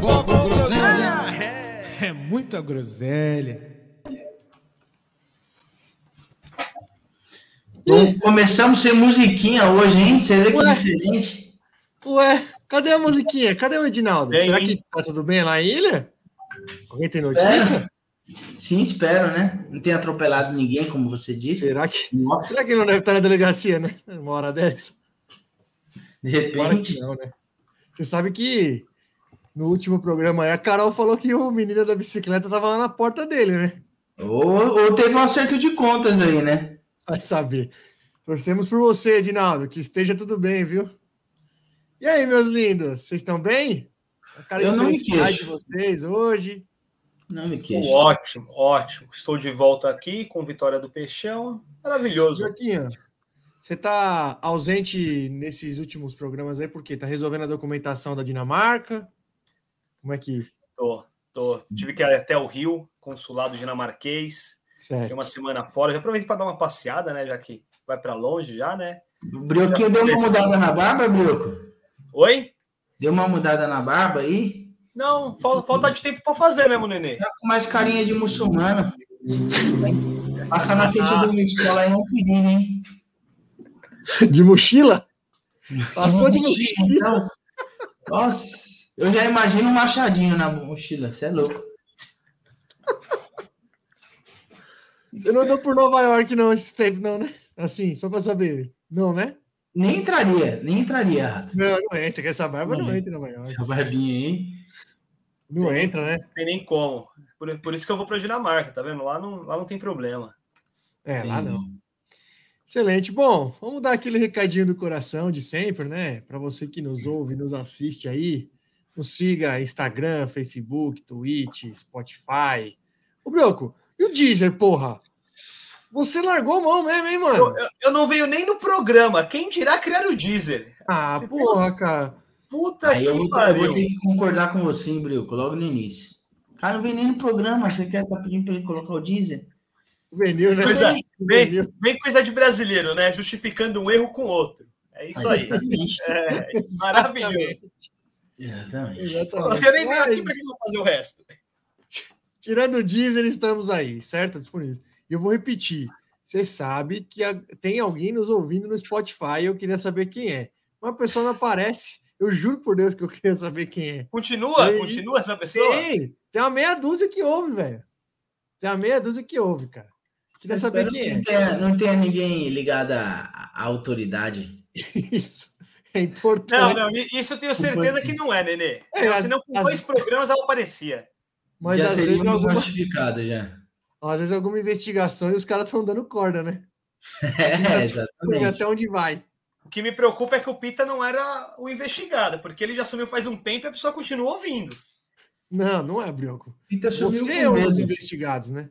Com groselha. É muita groselha. Bom, começamos sem musiquinha hoje, hein? Você vê que Ué. diferente. Ué, cadê a musiquinha? Cadê o Edinaldo? Bem, Será que tá tudo bem lá na ilha? Alguém tem notícia? Sim, espero, né? Não tem atropelado ninguém, como você disse. Será que, Será que não deve estar na delegacia, né? Uma hora dessa? De repente. Não, né? Você sabe que no último programa aí, a Carol falou que o menino da bicicleta tava lá na porta dele, né? Ou, ou teve um acerto de contas aí, né? Vai saber. Torcemos por você, Edinaldo, que esteja tudo bem, viu? E aí, meus lindos, vocês estão bem? A cara Eu não me queixo. de vocês hoje. Não me queixo. Ótimo, ótimo. Estou de volta aqui com vitória do Peixão. Maravilhoso. Joaquim, você está ausente nesses últimos programas aí porque está resolvendo a documentação da Dinamarca? Como é que. Tô, tô. Tive que ir até o Rio, consulado dinamarquês. Certo. uma semana fora. Já aproveitei para dar uma passeada, né? Já que vai para longe já, né? O Brioquinho deu uma mudada na barba, Brioco? Oi? Deu uma mudada na barba aí? Não, falta, falta de tempo para fazer mesmo, Nenê. Tá com mais carinha de muçulmano. Passar na frente uma escola aí é um perigo, hein? De mochila? Passou de mochila. Então, nossa, eu já imagino um machadinho na mochila, você é louco. Você não andou por Nova York, não, esse tempo, não, né? Assim, só para saber. Não, né? Nem entraria, nem entraria. Não, não entra, que essa barba não, não entra em Nova York. Essa barbinha aí. Não tem, entra, né? Tem nem como. Por, por isso que eu vou para Dinamarca, tá vendo? Lá não, lá não tem problema. É, Sim. lá não. Excelente. Bom, vamos dar aquele recadinho do coração de sempre, né? Para você que nos ouve, nos assiste aí, nos siga Instagram, Facebook, Twitch, Spotify. Ô, Broco, e o Deezer, porra? Você largou mão mesmo, hein, mano? Eu, eu, não venho nem no programa. Quem dirá criar o Deezer? Ah, você porra, tem... cara. Puta Aí que eu, pariu. Eu vou ter que concordar com você, hein, Brioco, logo no início. O cara não vem nem no programa. Você quer estar tá pedindo para ele colocar o Deezer? Venil, né? Coisa, vem, vem coisa de brasileiro, né? Justificando um erro com outro. É isso aí. É, maravilhoso. Exatamente. Exatamente. Eu nem aqui para fazer o resto. Tirando o Deezer, estamos aí, certo? Disponível. E eu vou repetir. Você sabe que tem alguém nos ouvindo no Spotify eu queria saber quem é. Uma pessoa não aparece. Eu juro por Deus que eu queria saber quem é. Continua? Tem, continua essa pessoa? Tem. Tem uma meia dúzia que ouve, velho. Tem uma meia dúzia que ouve, cara. Queria saber quem é. Tenha, não tem ninguém ligado à, à autoridade. Isso. É importante. Não, não, isso eu tenho certeza que não é, Nenê. É, Senão, com as... dois programas ela aparecia. Mas já às vezes alguma já. Às vezes alguma investigação e os caras estão dando corda, né? É, exatamente. Até onde vai. O que me preocupa é que o Pita não era o investigado, porque ele já sumiu faz um tempo e a pessoa continua ouvindo. Não, não é, Brioco. Você é um dos investigados, né?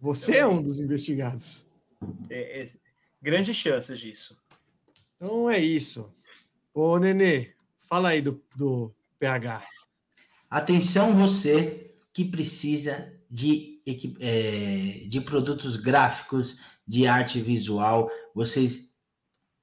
Você é um dos investigados. É, é, grandes chances disso. Então é isso. Ô, Nenê, fala aí do, do PH. Atenção você que precisa de, é, de produtos gráficos, de arte visual, vocês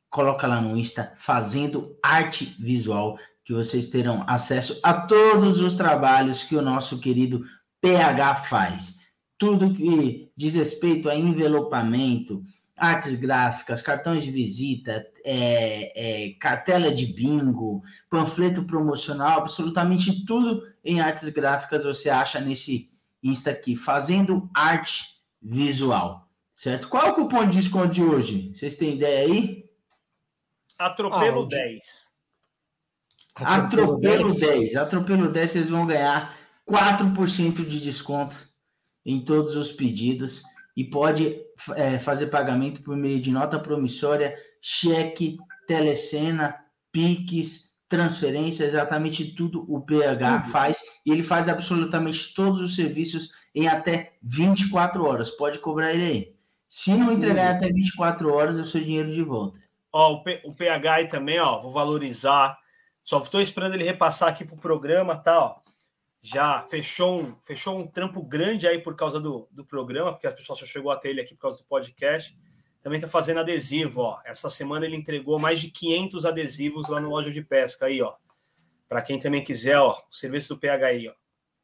coloca lá no Insta fazendo arte visual que vocês terão acesso a todos os trabalhos que o nosso querido PH faz. Tudo que diz respeito a envelopamento, artes gráficas, cartões de visita, é, é, cartela de bingo, panfleto promocional, absolutamente tudo em artes gráficas você acha nesse Insta aqui, fazendo arte visual, certo? Qual é o cupom de desconto de hoje? Vocês têm ideia aí? Atropelo ah, 10. Atropelo, Atropelo 10. 10. Atropelo 10, vocês vão ganhar 4% de desconto em todos os pedidos e pode é, fazer pagamento por meio de nota promissória, cheque, telecena, Pix, transferência, exatamente tudo o PH faz. E ele faz absolutamente todos os serviços em até 24 horas. Pode cobrar ele aí. Se não entregar até 24 horas, é o seu dinheiro de volta. Ó, o, P, o PH aí também, ó, vou valorizar. Só estou esperando ele repassar aqui para o programa, tá? Ó. Já fechou um, fechou um trampo grande aí por causa do, do programa, porque as pessoas só chegou até ele aqui por causa do podcast. Também está fazendo adesivo, ó. Essa semana ele entregou mais de 500 adesivos lá no loja de pesca aí, ó. Para quem também quiser, ó, o serviço do PH aí, ó.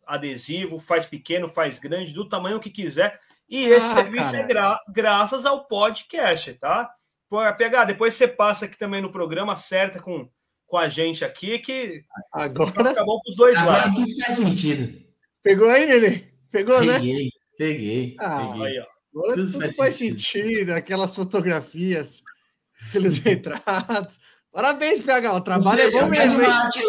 Adesivo, faz pequeno, faz grande, do tamanho que quiser. E esse ah, serviço cara. é gra graças ao podcast, tá? Pô, PH, depois você passa aqui também no programa, acerta com com a gente aqui que agora acabou com os dois agora lados. Tudo faz sentido. Pegou aí, Nenê? Pegou, peguei, né? Peguei, peguei. Ah, Aí, ó. Agora tudo, tudo faz, faz sentido. sentido. aquelas fotografias, aqueles retratos. Parabéns, PH, o trabalho seja, é bom mesmo.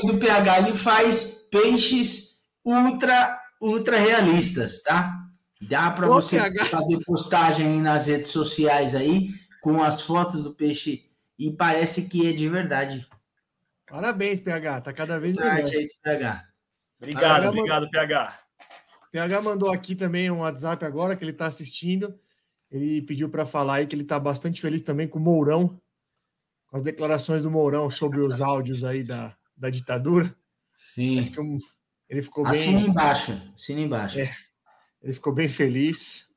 O do PH ele faz peixes ultra, ultra realistas, tá? Dá para você PH. fazer postagem nas redes sociais aí com as fotos do peixe e parece que é de verdade. Parabéns, PH. Tá cada vez melhor. Aí, PH. Obrigado, obrigado, mandou... PH. PH mandou aqui também um WhatsApp agora que ele está assistindo. Ele pediu para falar aí que ele está bastante feliz também com o Mourão, com as declarações do Mourão sobre os áudios aí da, da ditadura. Sim. Parece que ele ficou bem. Assina embaixo, assina embaixo. É, ele ficou bem feliz.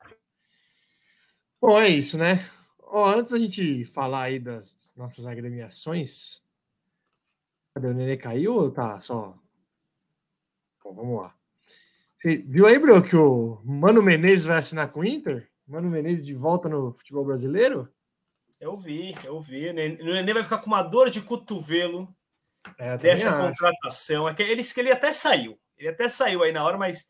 Bom, é isso, né? Ó, antes da gente falar aí das nossas agremiações, Cadê o Nenê caiu ou tá só? Bom, vamos lá. Você viu aí, Bruno, que o Mano Menezes vai assinar com o Inter? Mano Menezes de volta no futebol brasileiro? Eu vi, eu vi. O Nenê vai ficar com uma dor de cotovelo é, dessa acho. contratação. É que ele, ele até saiu. Ele até saiu aí na hora, mas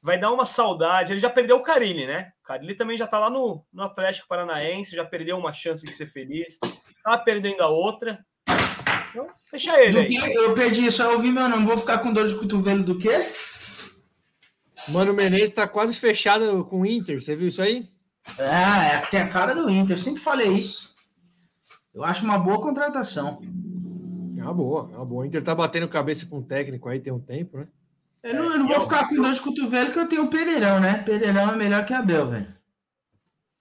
vai dar uma saudade. Ele já perdeu o Carilli, né? O Carilli também já tá lá no, no Atlético Paranaense, já perdeu uma chance de ser feliz. Tá perdendo a outra. Então, deixa ele aí. Eu perdi eu ouvi meu nome. Vou ficar com dor de cotovelo do quê? Mano Menezes tá quase fechado com o Inter. Você viu isso aí? Ah, é, tem a cara do Inter. Eu sempre falei isso. Eu acho uma boa contratação. É uma boa, é uma boa. O Inter tá batendo cabeça com o técnico aí tem um tempo, né? Eu não, eu não vou ficar com dor de cotovelo que eu tenho o Pereirão, né? Pereirão é melhor que Abel, velho.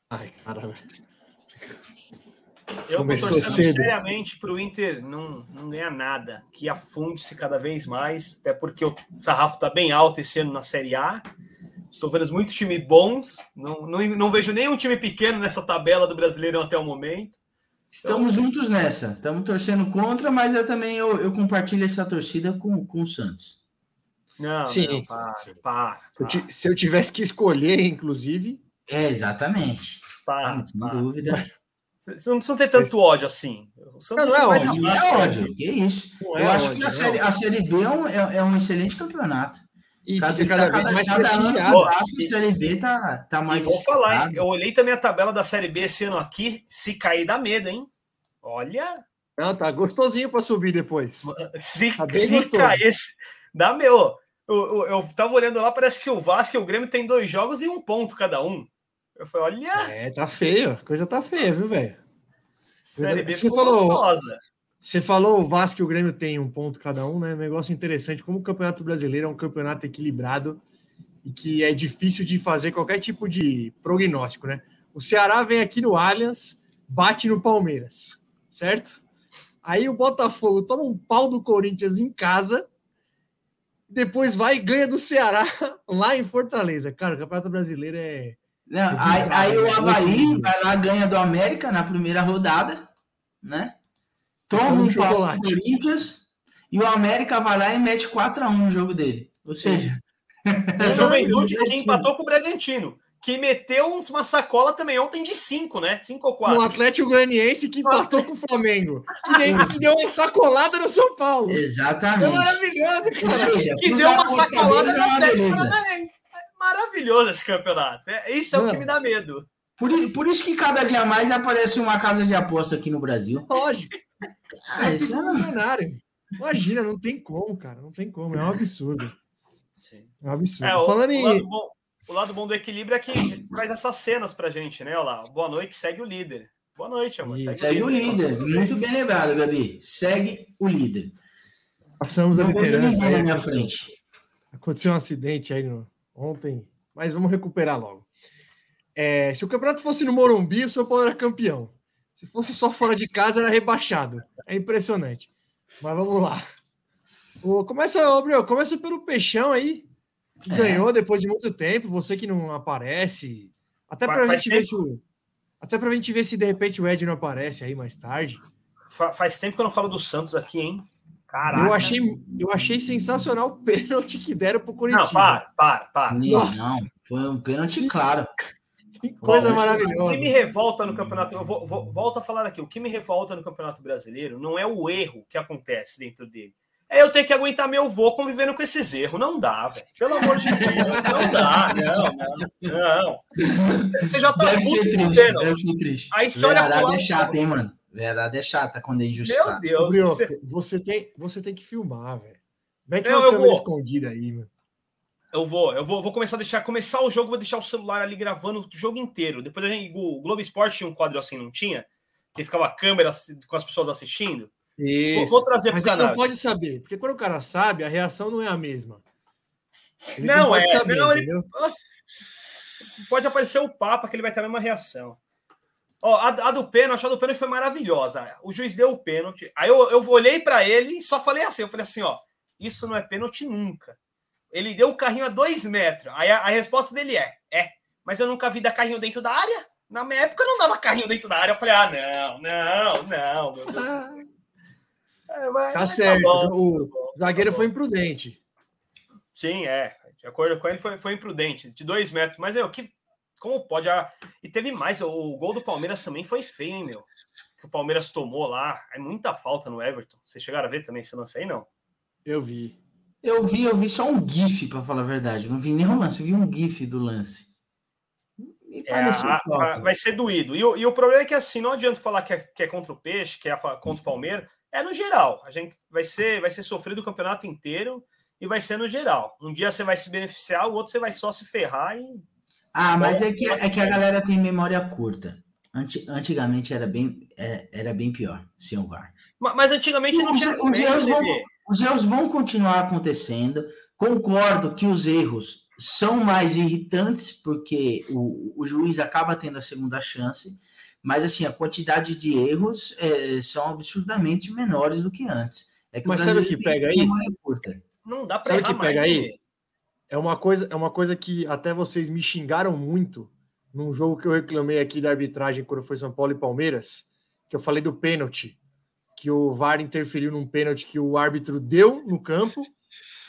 Ai, cara, velho. Eu Começou tô torcendo cedo. seriamente para o Inter não, não ganhar nada, que afunde-se cada vez mais, até porque o sarrafo está bem alto esse ano na Série A. Estou vendo muitos times bons, não, não, não vejo nenhum time pequeno nessa tabela do Brasileirão até o momento. Estamos então... juntos nessa, estamos torcendo contra, mas eu também eu, eu compartilho essa torcida com, com o Santos. Não, Sim. Não, para, para, para. Se eu tivesse que escolher, inclusive. É, exatamente. Para, ah, sem dúvida. Você não precisa ter tanto ódio assim. Não, não é, ódio, é ódio. Que isso. Não eu é acho ódio, que a série, a série B é um, é, é um excelente campeonato. E cada, fica cada, cada vez mais prestigiado. A Série B tá, tá mais. E vou falar, hein? Eu olhei também a tabela da Série B esse ano aqui. Se cair, dá medo, hein? Olha. Não, tá gostosinho para subir depois. Se, tá se cair, dá meu. Eu, eu, eu tava olhando lá, parece que o Vasco e o Grêmio tem dois jogos e um ponto cada um. Eu falei, olha. É, tá feio. A coisa tá feia, viu, velho? Série B você falou, gostosa. Você falou o Vasco e o Grêmio tem um ponto cada um, né? Negócio interessante. Como o Campeonato Brasileiro é um campeonato equilibrado e que é difícil de fazer qualquer tipo de prognóstico, né? O Ceará vem aqui no Allianz, bate no Palmeiras, certo? Aí o Botafogo toma um pau do Corinthians em casa, depois vai e ganha do Ceará lá em Fortaleza. Cara, o Campeonato Brasileiro é não, aí, aí, o Havaí vai lá, ganha do América na primeira rodada, né? Toma um chocolate. do Corinthians e o América vai lá e mete 4x1 no jogo dele. Ou seja. O Juventude que empatou com o Bragantino. Que meteu uns, uma sacola também ontem de 5, né? 5 ou 4. O Atlético Goianiense que empatou com o Flamengo. Que, deu uma sacolada no São Paulo. Exatamente. É maravilhoso, cara. Seja, que deu uma sacolada no Atlético Paranaense maravilhoso esse campeonato. É, isso é Não. o que me dá medo. Por, por isso que cada dia mais aparece uma casa de aposta aqui no Brasil. Lógico. Ah, isso é milionário. Imagina, não tem como, cara. Não tem como. É um absurdo. Sim. É um absurdo. É, o, Falando em... o, lado bom, o lado bom do equilíbrio é que traz essas cenas pra gente, né? Olha lá. Boa noite, segue o líder. Boa noite, amor. Segue, segue o líder. líder. Muito bem lembrado, Gabi. Segue o líder. Passamos da Não liderança. ninguém na aí, minha frente. Aconteceu um acidente aí no- ontem, mas vamos recuperar logo. É, se o campeonato fosse no Morumbi, o São Paulo era campeão. Se fosse só fora de casa, era rebaixado. É impressionante. Mas vamos lá. O, começa, Breu, começa pelo Peixão aí, que É. ganhou depois de muito tempo. Você que não aparece. Até faz gente ver se o. Até pra gente ver se de repente o Ed não aparece aí mais tarde. Fa- faz tempo que eu não falo do Santos aqui, hein? Caraca. Eu achei, eu achei sensacional o pênalti que deram pro Curitiba. Não, para, para, para. Não, Nossa. não, foi um pênalti claro. Que coisa Bom, O maravilhosa. que me revolta no campeonato, eu vou, vou- volto a falar aqui, o que me revolta no campeonato brasileiro não é o erro que acontece dentro dele. É eu ter que aguentar meu vô convivendo com esses erros. Não dá, velho. Pelo amor de Deus. Não dá, não, não, não. Você já tá Deve puto ser com o triste, pênalti. deve ser triste. Aí você olha pro lado. é chata, hein, mano? Verdade é chata quando é Meu injustiçado. Deus. Brioco, você- você tem, você tem que filmar, velho. Mete Eu- uma eu câmera vou. escondida aí, mano. Eu vou, eu vou, vou começar a deixar. Começar o jogo, vou deixar o celular ali gravando o jogo inteiro. Depois a gente. O Globo Esporte tinha um quadro assim, não tinha? Que ficava a câmera com as pessoas assistindo. Vou, Isso. vou trazer pro Mas ele canal. não pode saber, porque quando o cara sabe, a reação não é a mesma. Ele Não, pode é, não, ele-? Pode aparecer o Papa, que ele vai ter a mesma reação. Ó, a, a do pênalti, a do pênalti foi maravilhosa. O juiz deu o pênalti. Aí eu, eu olhei para ele e só falei assim: eu falei assim, ó, isso não é pênalti nunca. Ele deu o carrinho a dois metros. Aí a, a resposta dele é: é, mas eu nunca vi dar carrinho dentro da área. Na minha época eu não dava carrinho dentro da área. Eu falei, ah, não, não, não, meu Deus. É, mas- Tá mas certo. bom, o tá bom, zagueiro tá foi imprudente. Sim, é. De acordo com ele, foi, foi imprudente. De dois metros. Mas, meu, que, como pode? Ah, E teve mais. O gol do Palmeiras também foi feio, hein, meu? Que o Palmeiras tomou lá. É muita falta no Everton. Vocês chegaram a ver também esse lance aí, não? Eu vi. Eu vi, eu vi só um GIF, pra falar a verdade. Não vi nem o lance, eu vi um GIF do lance. É, a- a- vai ser doído. E, o- e o problema é que assim, não adianta falar que é, que é contra o Peixe, que é a contra o Palmeiras. É no geral. A gente vai ser, vai ser sofrido o campeonato inteiro e vai ser no geral. Um dia você vai se beneficiar, o outro você vai só se ferrar e Ah, mas é que, é que a galera tem memória curta. Anti- antigamente era bem, é- era bem pior, sem o VAR. Ma- Mas antigamente não Os- tinha os erros vão-. Os erros vão continuar acontecendo. Concordo que os erros são mais irritantes, porque o, o juiz acaba tendo a segunda chance, mas assim, a quantidade de erros é, são absurdamente menores do que antes. É que Mas sabe o que pega aí? Não dá pra Sabe o errar que pega mais, aí? É uma coisa, é uma coisa que até vocês me xingaram muito num jogo que eu reclamei aqui da arbitragem quando foi São Paulo e Palmeiras, que eu falei do pênalti, que o VAR interferiu num pênalti que o árbitro deu no campo,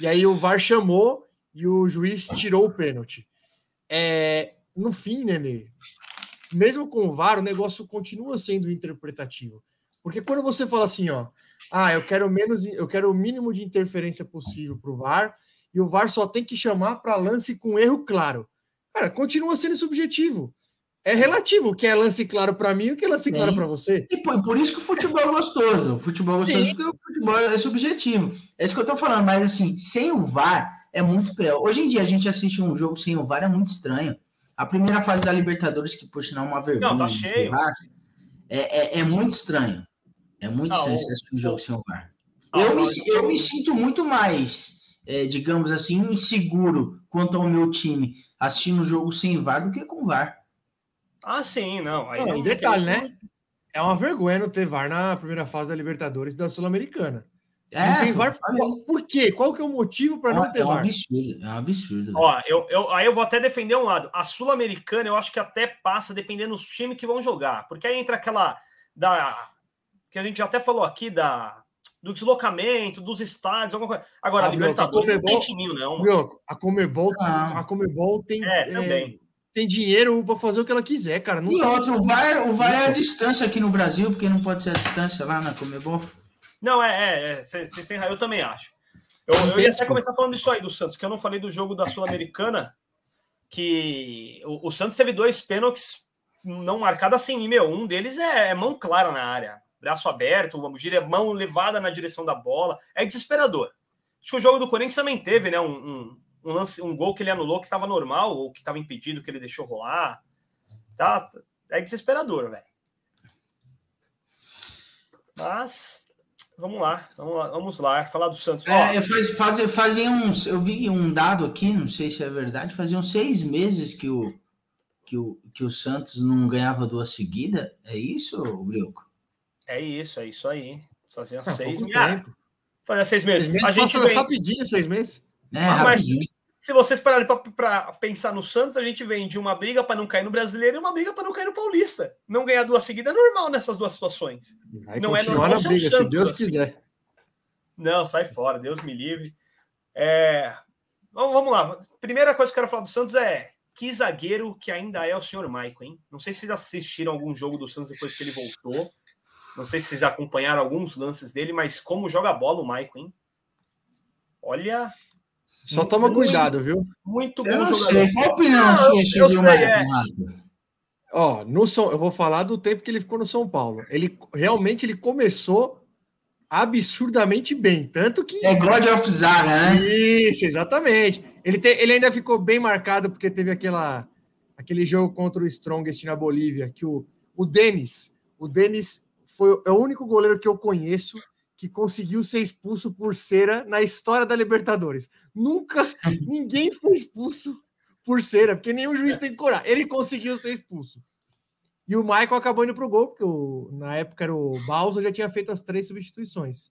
e aí o VAR chamou e o juiz tirou o pênalti. É, no fim, Nenê, mesmo com o VAR, o negócio continua sendo interpretativo. Porque quando você fala assim, ó, ah, eu quero menos, eu quero o mínimo de interferência possível para o VAR, e o VAR só tem que chamar para lance com erro claro. Cara, continua sendo subjetivo. É relativo o que é lance claro para mim e o que é lance claro para você. E por, por isso que o futebol é gostoso. O futebol é gostoso Sim. porque o futebol é subjetivo. É isso que eu tô falando, mas assim, sem o VAR é muito pior. Hoje em dia a gente assiste um jogo sem o VAR é muito estranho. A primeira fase da Libertadores, que por sinal é uma vergonha. Não, tá de cheio. VAR, É, é, é muito estranho. É muito Não, estranho assistir um jogo sem o VAR. Ah, eu, me, eu me sinto muito mais, é, digamos assim, inseguro quanto ao meu time assistindo um jogo sem VAR do que com VAR. Ah, sim, não. Aí Não, não um detalhe, né? É uma vergonha não ter VAR na primeira fase da Libertadores e da Sul-Americana. não tem VAR. Qual- Por quê? Qual que é o motivo para é, não ter é um VAR? absurdo, é um absurdo. Ó, eu, eu, aí eu vou até defender um lado. A Sul-Americana eu acho que até passa dependendo dos times que vão jogar. Porque aí entra aquela da. Que a gente já até falou aqui da. Do deslocamento, dos estádios, alguma coisa. Agora, Ah, a Libertadores meu, não tem Comebol- timinho, não. mano. Brioco, a Comebol, Ah. a Comebol tem, É, é, também. tem dinheiro para fazer o que ela quiser, cara. Não E tem- outro, o VAR, o VAR é a distância aqui no Brasil, porque não pode ser a distância lá na Comebol. Não, é, é, é, Vocês têm razão, eu também acho. Eu, eu ia até começar falando disso aí do Santos, que eu não falei do jogo da Sul-Americana, que o, o Santos teve dois pênaltis não marcados assim, e, meu, um deles é, é mão clara na área, braço aberto, gira- mão levada na direção da bola, é desesperador. Acho que o jogo do Corinthians também teve, né, um, um, um lance, um gol que ele anulou que estava normal, ou que estava impedido, que ele deixou rolar, tá, é desesperador, velho. Mas Vamos lá, vamos lá, vamos lá falar do Santos. É, faz, faz, fazia uns, eu vi um dado aqui, não sei se é verdade, faziam seis meses que o, que o, que o Santos não ganhava duas seguidas. É isso, Brioco? É isso, é isso aí. Fazia Ah, seis pouco meses. tempo. Fazia seis meses. Seis meses a gente passa vem, rapidinho, seis meses. É, Ah, mas- rapidinho. se vocês pararem para pensar no Santos, a gente vem de uma briga para não cair no brasileiro e uma briga para não cair no paulista. Não ganhar duas seguidas é normal nessas duas situações. Vai Não é normal na briga, se Santos, Deus assim. quiser. Não, sai fora, Deus me livre. É, Vamos, vamos lá. Primeira coisa que eu quero falar do Santos é que zagueiro que ainda é o senhor Maicon, hein? Não sei se vocês assistiram algum jogo do Santos depois que ele voltou. Não sei se vocês acompanharam alguns lances dele, mas como joga bola o Maicon, hein? Olha, Só toma Muito- cuidado, viu? muito bom não jogador. sei. Qual a opinião sua sobre o Maicon, é. Ó, no São, eu vou falar do tempo que ele ficou no São Paulo. Ele realmente ele começou absurdamente bem, tanto que É God of Zaga, né? Isso, exatamente. Ele, te- ele ainda ficou bem marcado porque teve aquela, aquele jogo contra o Strongest na Bolívia, que o, o Denis, o Denis foi é o único goleiro que eu conheço que conseguiu ser expulso por cera na história da Libertadores. Nunca ninguém foi expulso por cera, porque nenhum juiz tem coragem. Ele conseguiu ser expulso. E o Michael acabou indo pro gol, porque o- na época era o Balsa já tinha feito as três substituições.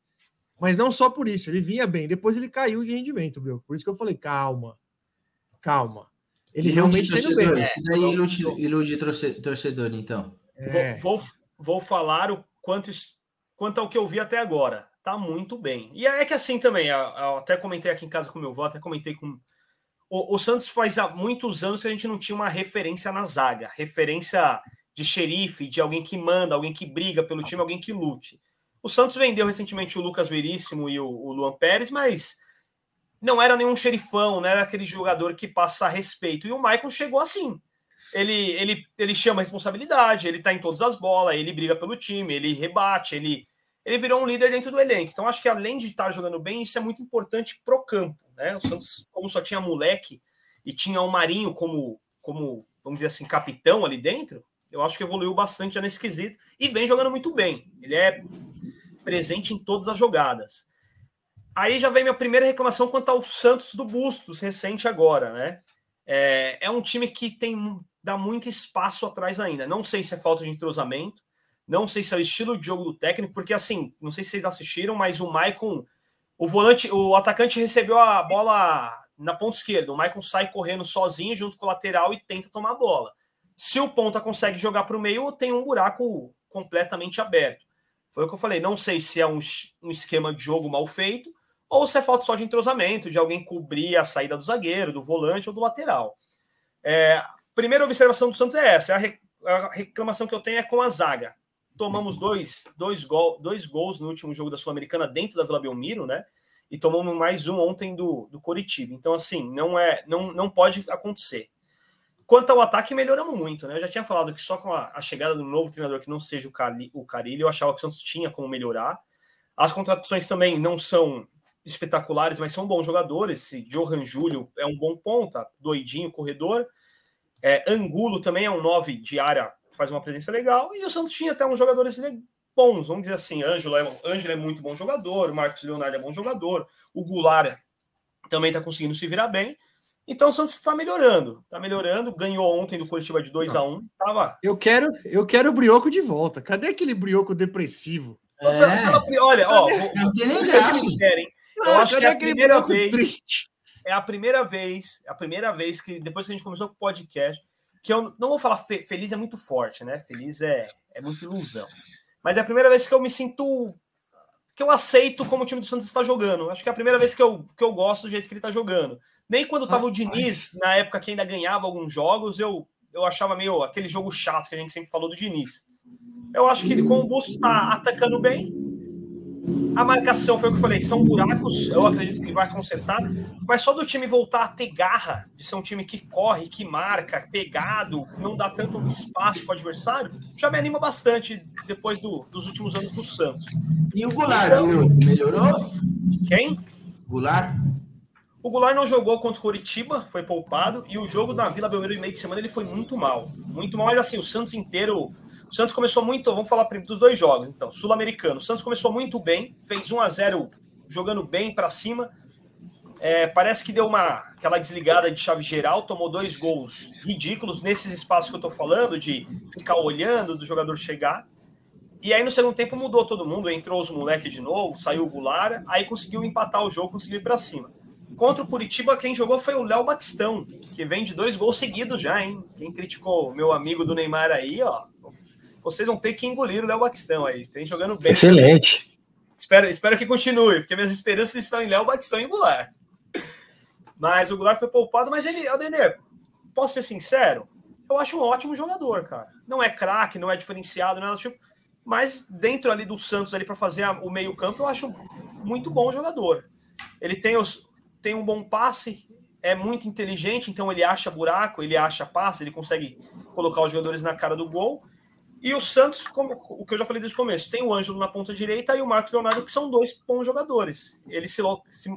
Mas não só por isso, ele vinha bem. Depois ele caiu de rendimento, viu? Por isso que eu falei, calma, calma. Ele realmente tá indo bem. torcedor? Isso daí ilude, ilude torce- torcedor, então. É, Vou, vou, vou falar o quanto, quanto ao que eu vi até agora. Tá muito bem. E é que assim também, eu, até comentei aqui em casa com meu avô, até comentei com. O, o Santos faz há muitos anos que a gente não tinha uma referência na zaga. Referência de xerife, de alguém que manda, alguém que briga pelo time, alguém que lute. O Santos vendeu recentemente o Lucas Veríssimo e o, o Luan Pérez, mas não era nenhum xerifão, não era aquele jogador que passa respeito. E o Maicon chegou assim. Ele, ele, ele chama a responsabilidade, ele tá em todas as bolas, ele briga pelo time, ele rebate, ele, ele virou um líder dentro do elenco. Então, acho que além de estar jogando bem, isso é muito importante pro campo. Né? O Santos, como só tinha moleque e tinha o Marinho como, como, vamos dizer assim, capitão ali dentro, eu acho que evoluiu bastante já nesse quesito e vem jogando muito bem. Ele é presente em todas as jogadas. Aí já vem minha primeira reclamação quanto ao Santos do Bustos, recente agora, né? É, é um time que tem dá muito espaço atrás ainda. Não sei se é falta de entrosamento, não sei se é o estilo de jogo do técnico, porque assim, não sei se vocês assistiram, mas o Maicon, o volante, o atacante recebeu a bola na ponta esquerda. O Maicon sai correndo sozinho junto com o lateral e tenta tomar a bola. Se o ponta consegue jogar para o meio, tem um buraco completamente aberto. Foi o que eu falei. Não sei se é um, um esquema de jogo mal feito ou se é falta só de entrosamento, de alguém cobrir a saída do zagueiro, do volante ou do lateral. É, primeira observação do Santos é essa: a, re, a, reclamação que eu tenho é com a zaga. Tomamos dois, dois, gol, dois gols no último jogo da Sul-Americana dentro da Vila Belmiro, né? E tomamos mais um ontem do, do Coritiba. Então, assim, não é, não, não pode acontecer. Quanto ao ataque, melhoramos muito, né? Eu já tinha falado que só com a, a chegada do novo treinador que não seja o, Cali, o Carilho, eu achava que o Santos tinha como melhorar. As contratações também não são espetaculares, mas são bons jogadores. Esse Johan Júlio é um bom ponta, doidinho, corredor. É, Angulo também é um 9 de área, faz uma presença legal. E o Santos tinha até uns jogadores bons, vamos dizer assim. Ângelo é, Ângelo é muito bom jogador, Marcos Leonardo é bom jogador, o Goulart também está conseguindo se virar bem. Então o Santos está melhorando, está melhorando. Ganhou ontem do Curitiba de 2 a 1 um, Tava. Eu quero, eu quero o brioco de volta. Cadê aquele brioco depressivo? É. Olha, ó, vou, vou ser sincero, hein? Eu ah, acho que é a primeira vez. Triste? É a primeira vez, é a primeira vez que depois que a gente começou com o podcast, que eu não vou falar fe feliz é muito forte, né? Feliz é, é muita ilusão. Mas é a primeira vez que eu me sinto que eu aceito como o time do Santos está jogando. Acho que é a primeira vez que eu, que eu gosto do jeito que ele está jogando. Nem quando estava ah, o Diniz, na época que ainda ganhava alguns jogos, eu, eu achava meio aquele jogo chato que a gente sempre falou do Diniz. Eu acho que ele, com o Busto, está atacando bem. A marcação foi o que eu falei, são buracos, eu acredito que vai consertar, mas só do time voltar a ter garra, de ser um time que corre, que marca, pegado, não dá tanto espaço para o adversário, já me anima bastante depois do, dos últimos anos do Santos. E o Goulart, então, melhorou? Quem? Goulart. O Goulart não jogou contra o Coritiba, foi poupado, e o jogo da Vila Belmiro em meio de semana ele foi muito mal. Muito mal, mas assim, o Santos inteiro. O Santos começou muito, vamos falar dos dois jogos, então, sul-americano. O Santos começou muito bem, fez 1 a 0 jogando bem para cima. É, parece que deu uma aquela desligada de chave geral, tomou dois gols ridículos nesses espaços que eu tô falando, de ficar olhando do jogador chegar. E aí no segundo tempo mudou todo mundo, entrou os moleques de novo, saiu o Goulart, aí conseguiu empatar o jogo, conseguiu ir para cima. Contra o Curitiba, quem jogou foi o Léo Batistão, que vem de dois gols seguidos já, hein? Quem criticou meu amigo do Neymar aí, ó, vocês vão ter que engolir o Léo Batistão aí. Tem jogando bem. Excelente. Espero, espero que continue, porque minhas esperanças estão em Léo Batistão e Goulart. Mas o Goulart foi poupado, mas ele, o Denê, posso ser sincero? Eu acho um ótimo jogador, cara. Não é craque, não é diferenciado, não é tipo, mas dentro ali do Santos ali para fazer o meio-campo, eu acho muito bom jogador. Ele tem os tem um bom passe, é muito inteligente, então ele acha buraco, ele acha passe, ele consegue colocar os jogadores na cara do gol. E o Santos, como o que eu já falei desde o começo, tem o Ângelo na ponta direita e o Marcos Leonardo, que são dois bons jogadores. Eles se, se,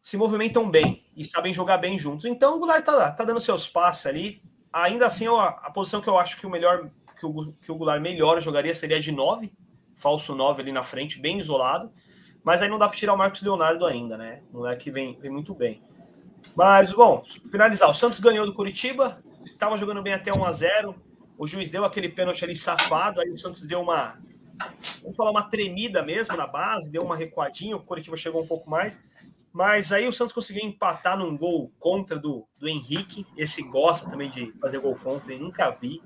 se movimentam bem e sabem jogar bem juntos. Então o Goulart tá, tá dando seus passos ali. Ainda assim, a, a posição que eu acho que o melhor que o, que o Goulart melhor jogaria seria de 9, falso 9 ali na frente, bem isolado. Mas aí não dá para tirar o Marcos Leonardo ainda, né? O moleque vem, vem muito bem. Mas, bom, finalizar. O Santos ganhou do Curitiba, estava jogando bem até 1 a 0 o juiz deu aquele pênalti ali safado, aí o Santos deu uma, vamos falar, uma tremida mesmo na base, deu uma recuadinha, o Coritiba chegou um pouco mais. Mas aí o Santos conseguiu empatar num gol contra do, do Henrique. Esse gosta também de fazer gol contra, e nunca vi.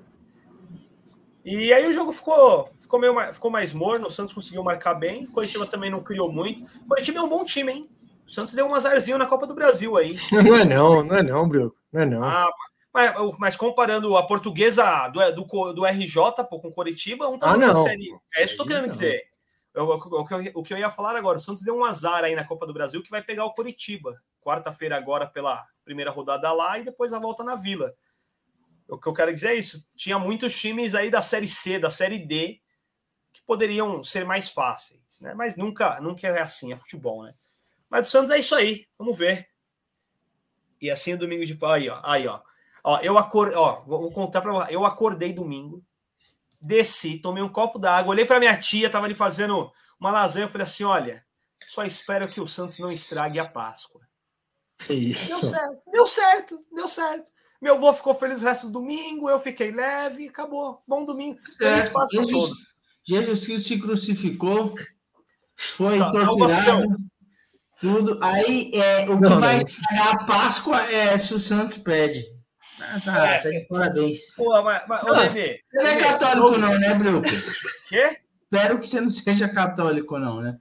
E aí o jogo ficou, ficou, meio, ficou mais morno, o Santos conseguiu marcar bem, o Coritiba também não criou muito. O Coritiba é um bom time, hein? O Santos deu um azarzinho na Copa do Brasil aí. Não é não, não é não, Bruno. Não é não. Ah, mas, mas, comparando a portuguesa do, do, do RJ pô, com Coritiba, um tá ah, na série. É isso que eu tô querendo dizer. Eu, o, o, o, que eu ia falar agora, o Santos deu um azar aí na Copa do Brasil que vai pegar o Coritiba. Quarta-feira agora pela primeira rodada lá e depois a volta na Vila. O que eu quero dizer é isso. Tinha muitos times aí da Série C, da Série D, que poderiam ser mais fáceis, né? Mas nunca, nunca é assim, é futebol, né? Mas o Santos é isso aí, vamos ver. E assim é domingo de aí, ó. Aí, ó. Ó, eu acordei, ó, vou contar para você. Eu acordei domingo, desci, tomei um copo d'água, olhei para minha tia, tava ali fazendo uma lasanha, eu falei assim: olha, só espero que o Santos não estrague a Páscoa. Isso. Deu certo, deu certo, deu certo. Meu avô ficou feliz o resto do domingo, eu fiquei leve, acabou. Bom domingo. Feliz Páscoa Jesus, todo. Jesus Cristo se crucificou, foi torturado, tudo. Aí é, o que não, vai estragar a Páscoa é se o Santos pede. Ah, tá, é. tá parabéns. Pô, mas, mas ô, Nenê, Você não é católico, não, né, Bruco? Quê? Espero que você não seja católico, não, né?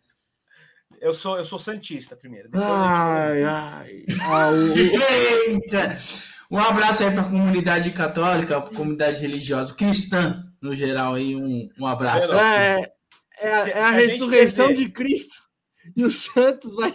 Eu sou, eu sou santista primeiro. ai, ai. Eita! Um abraço aí para a comunidade católica, para a comunidade religiosa, cristã, no geral, aí, um, um abraço. É, é, a, é a ressurreição de Cristo. E o Santos vai.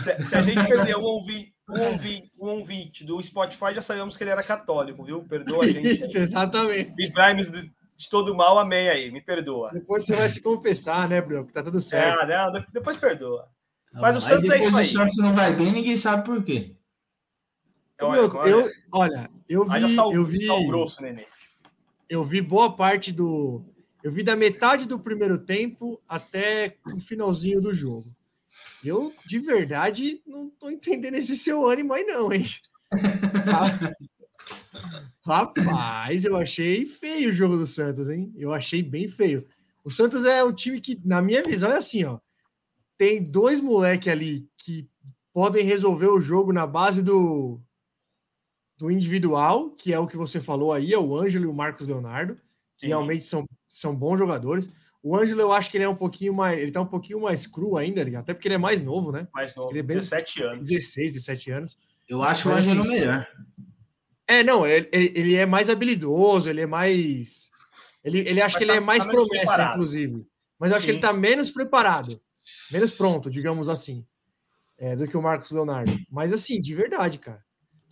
Se, se a gente perder um ouvinte, um ouvinte, um ouvinte do Spotify já sabemos que ele era católico, viu? Perdoa a gente. Isso, exatamente. Livrai-nos de, de, todo mal, amém aí, me perdoa. Depois você vai se confessar, né, Bruno? Que tá tudo certo. É, não, depois perdoa. Não, Mas o Santos é isso aí. O Santos não vai bem, ninguém sabe por quê. Olha, eu, olha, eu vi, sal, eu vi, grosso, nenê. eu vi boa parte do, eu vi da metade do primeiro tempo até o finalzinho do jogo. Eu, de verdade, não tô entendendo esse seu ânimo aí, não, hein? Rapaz, eu achei feio o jogo do Santos, hein? Eu achei bem feio. O Santos é um time que, na minha visão, é assim, ó. Tem dois moleques ali que podem resolver o jogo na base do, do individual, que é o que você falou aí, é o Ângelo e o Marcos Leonardo, que realmente são, são bons jogadores. O Ângelo, eu acho que ele é um pouquinho mais. Ele tá um pouquinho mais cru ainda, até porque ele é mais novo, né? Mais novo, ele é bem, 17 anos. 16, 17 anos. Eu acho Mas, o Ângelo assim, melhor. É, não, ele, ele é mais habilidoso, ele é mais. Ele, ele acha que tá, ele é tá mais tá promessa, preparado. inclusive. Mas eu acho Sim. que ele tá menos preparado, menos pronto, digamos assim, é, do que o Marcos Leonardo. Mas assim, de verdade, cara.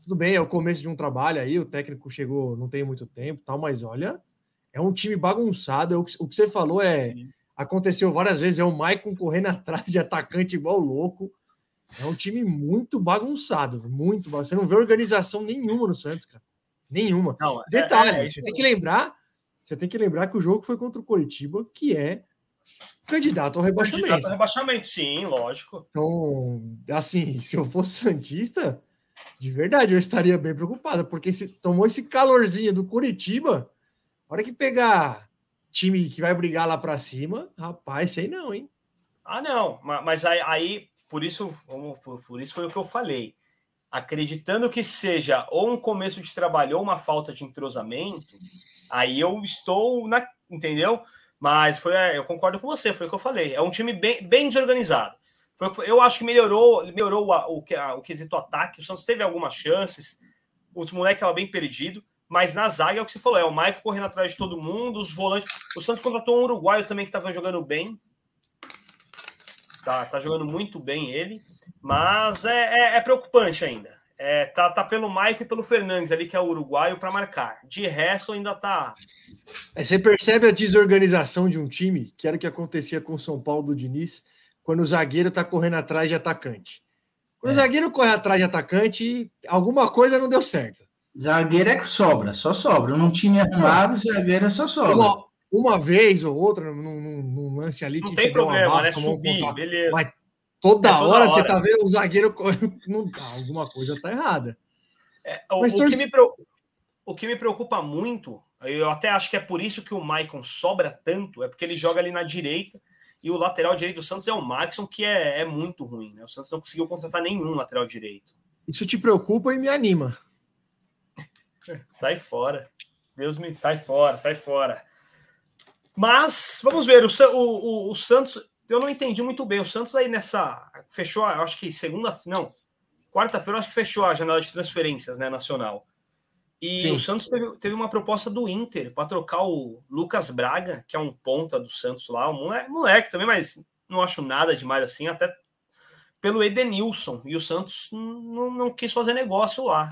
Tudo bem, é o começo de um trabalho aí, o técnico chegou não tem muito tempo tal, mas olha, é um time bagunçado. É o que, o que você falou é. Aconteceu várias vezes, é o Maicon correndo atrás de atacante igual louco. É um time muito bagunçado, muito bagunçado. Você não vê organização nenhuma no Santos, cara. Nenhuma. Não, é- Detalhe, é, é você tem que lembrar, você tem que lembrar que o jogo foi contra o Coritiba, que é candidato ao rebaixamento. Candidato a rebaixamento, sim, lógico. Então, assim, se eu fosse Santista, de verdade, eu estaria bem preocupado, porque se tomou esse calorzinho do Curitiba, a hora que pegar time que vai brigar lá para cima, rapaz, sei não, hein? Ah, não, ma- mas aí, aí, por isso, por, isso foi o que eu falei. Acreditando que seja ou um começo de trabalho ou uma falta de entrosamento, aí eu estou na, entendeu? Mas foi, é, eu concordo com você, foi o que eu falei. É um time bem, bem desorganizado. Foi o eu acho que melhorou, melhorou o, a- o quesito ataque. O Santos teve algumas chances, os moleques estavam bem perdidos, mas na zaga é o que você falou: é o Maicon correndo atrás de todo mundo, os volantes. O Santos contratou um uruguaio também que estava jogando bem, Tá, tá jogando muito bem ele, mas é, é- é preocupante ainda. É, tá, tá pelo Maico e pelo Fernandes ali, que é o uruguaio, para marcar. De resto, ainda tá. É, você percebe a desorganização de um time, que era o que acontecia com o São Paulo do Diniz, quando o zagueiro tá correndo atrás de atacante. Quando o É. zagueiro corre atrás de atacante, alguma coisa não deu certo. Zagueiro é que sobra, só sobra. Num time arrumado, zagueiro é só sobra. Uma, uma vez ou outra, num, num- num lance ali Não que tem você deu uma problema, bafo, né? tomou um Subir, contra- beleza. Mas toda, É, toda hora, você hora. tá vendo o zagueiro. Não, tá, alguma coisa tá errada. É, o, Mas o torce- que me, preo- o que me preocupa muito, eu até acho que é por isso que o Maicon sobra tanto, é porque ele joga ali na direita e o lateral direito do Santos é o Maxson, que é, é muito ruim, né? O Santos não conseguiu contratar nenhum lateral direito. Isso te preocupa e me anima. Sai fora. Deus me sai fora, sai fora. Mas vamos ver, o, o, o, Santos, eu não entendi muito bem. O Santos aí nessa. Fechou, acho que segunda. Não, quarta-feira, acho que fechou a janela de transferências né, nacional. E Sim. o Santos teve, teve uma proposta do Inter para trocar o Lucas Braga, que é um ponta do Santos lá, um moleque, moleque também, mas não acho nada demais assim, até pelo Edenilson. E o Santos não, não quis fazer negócio lá.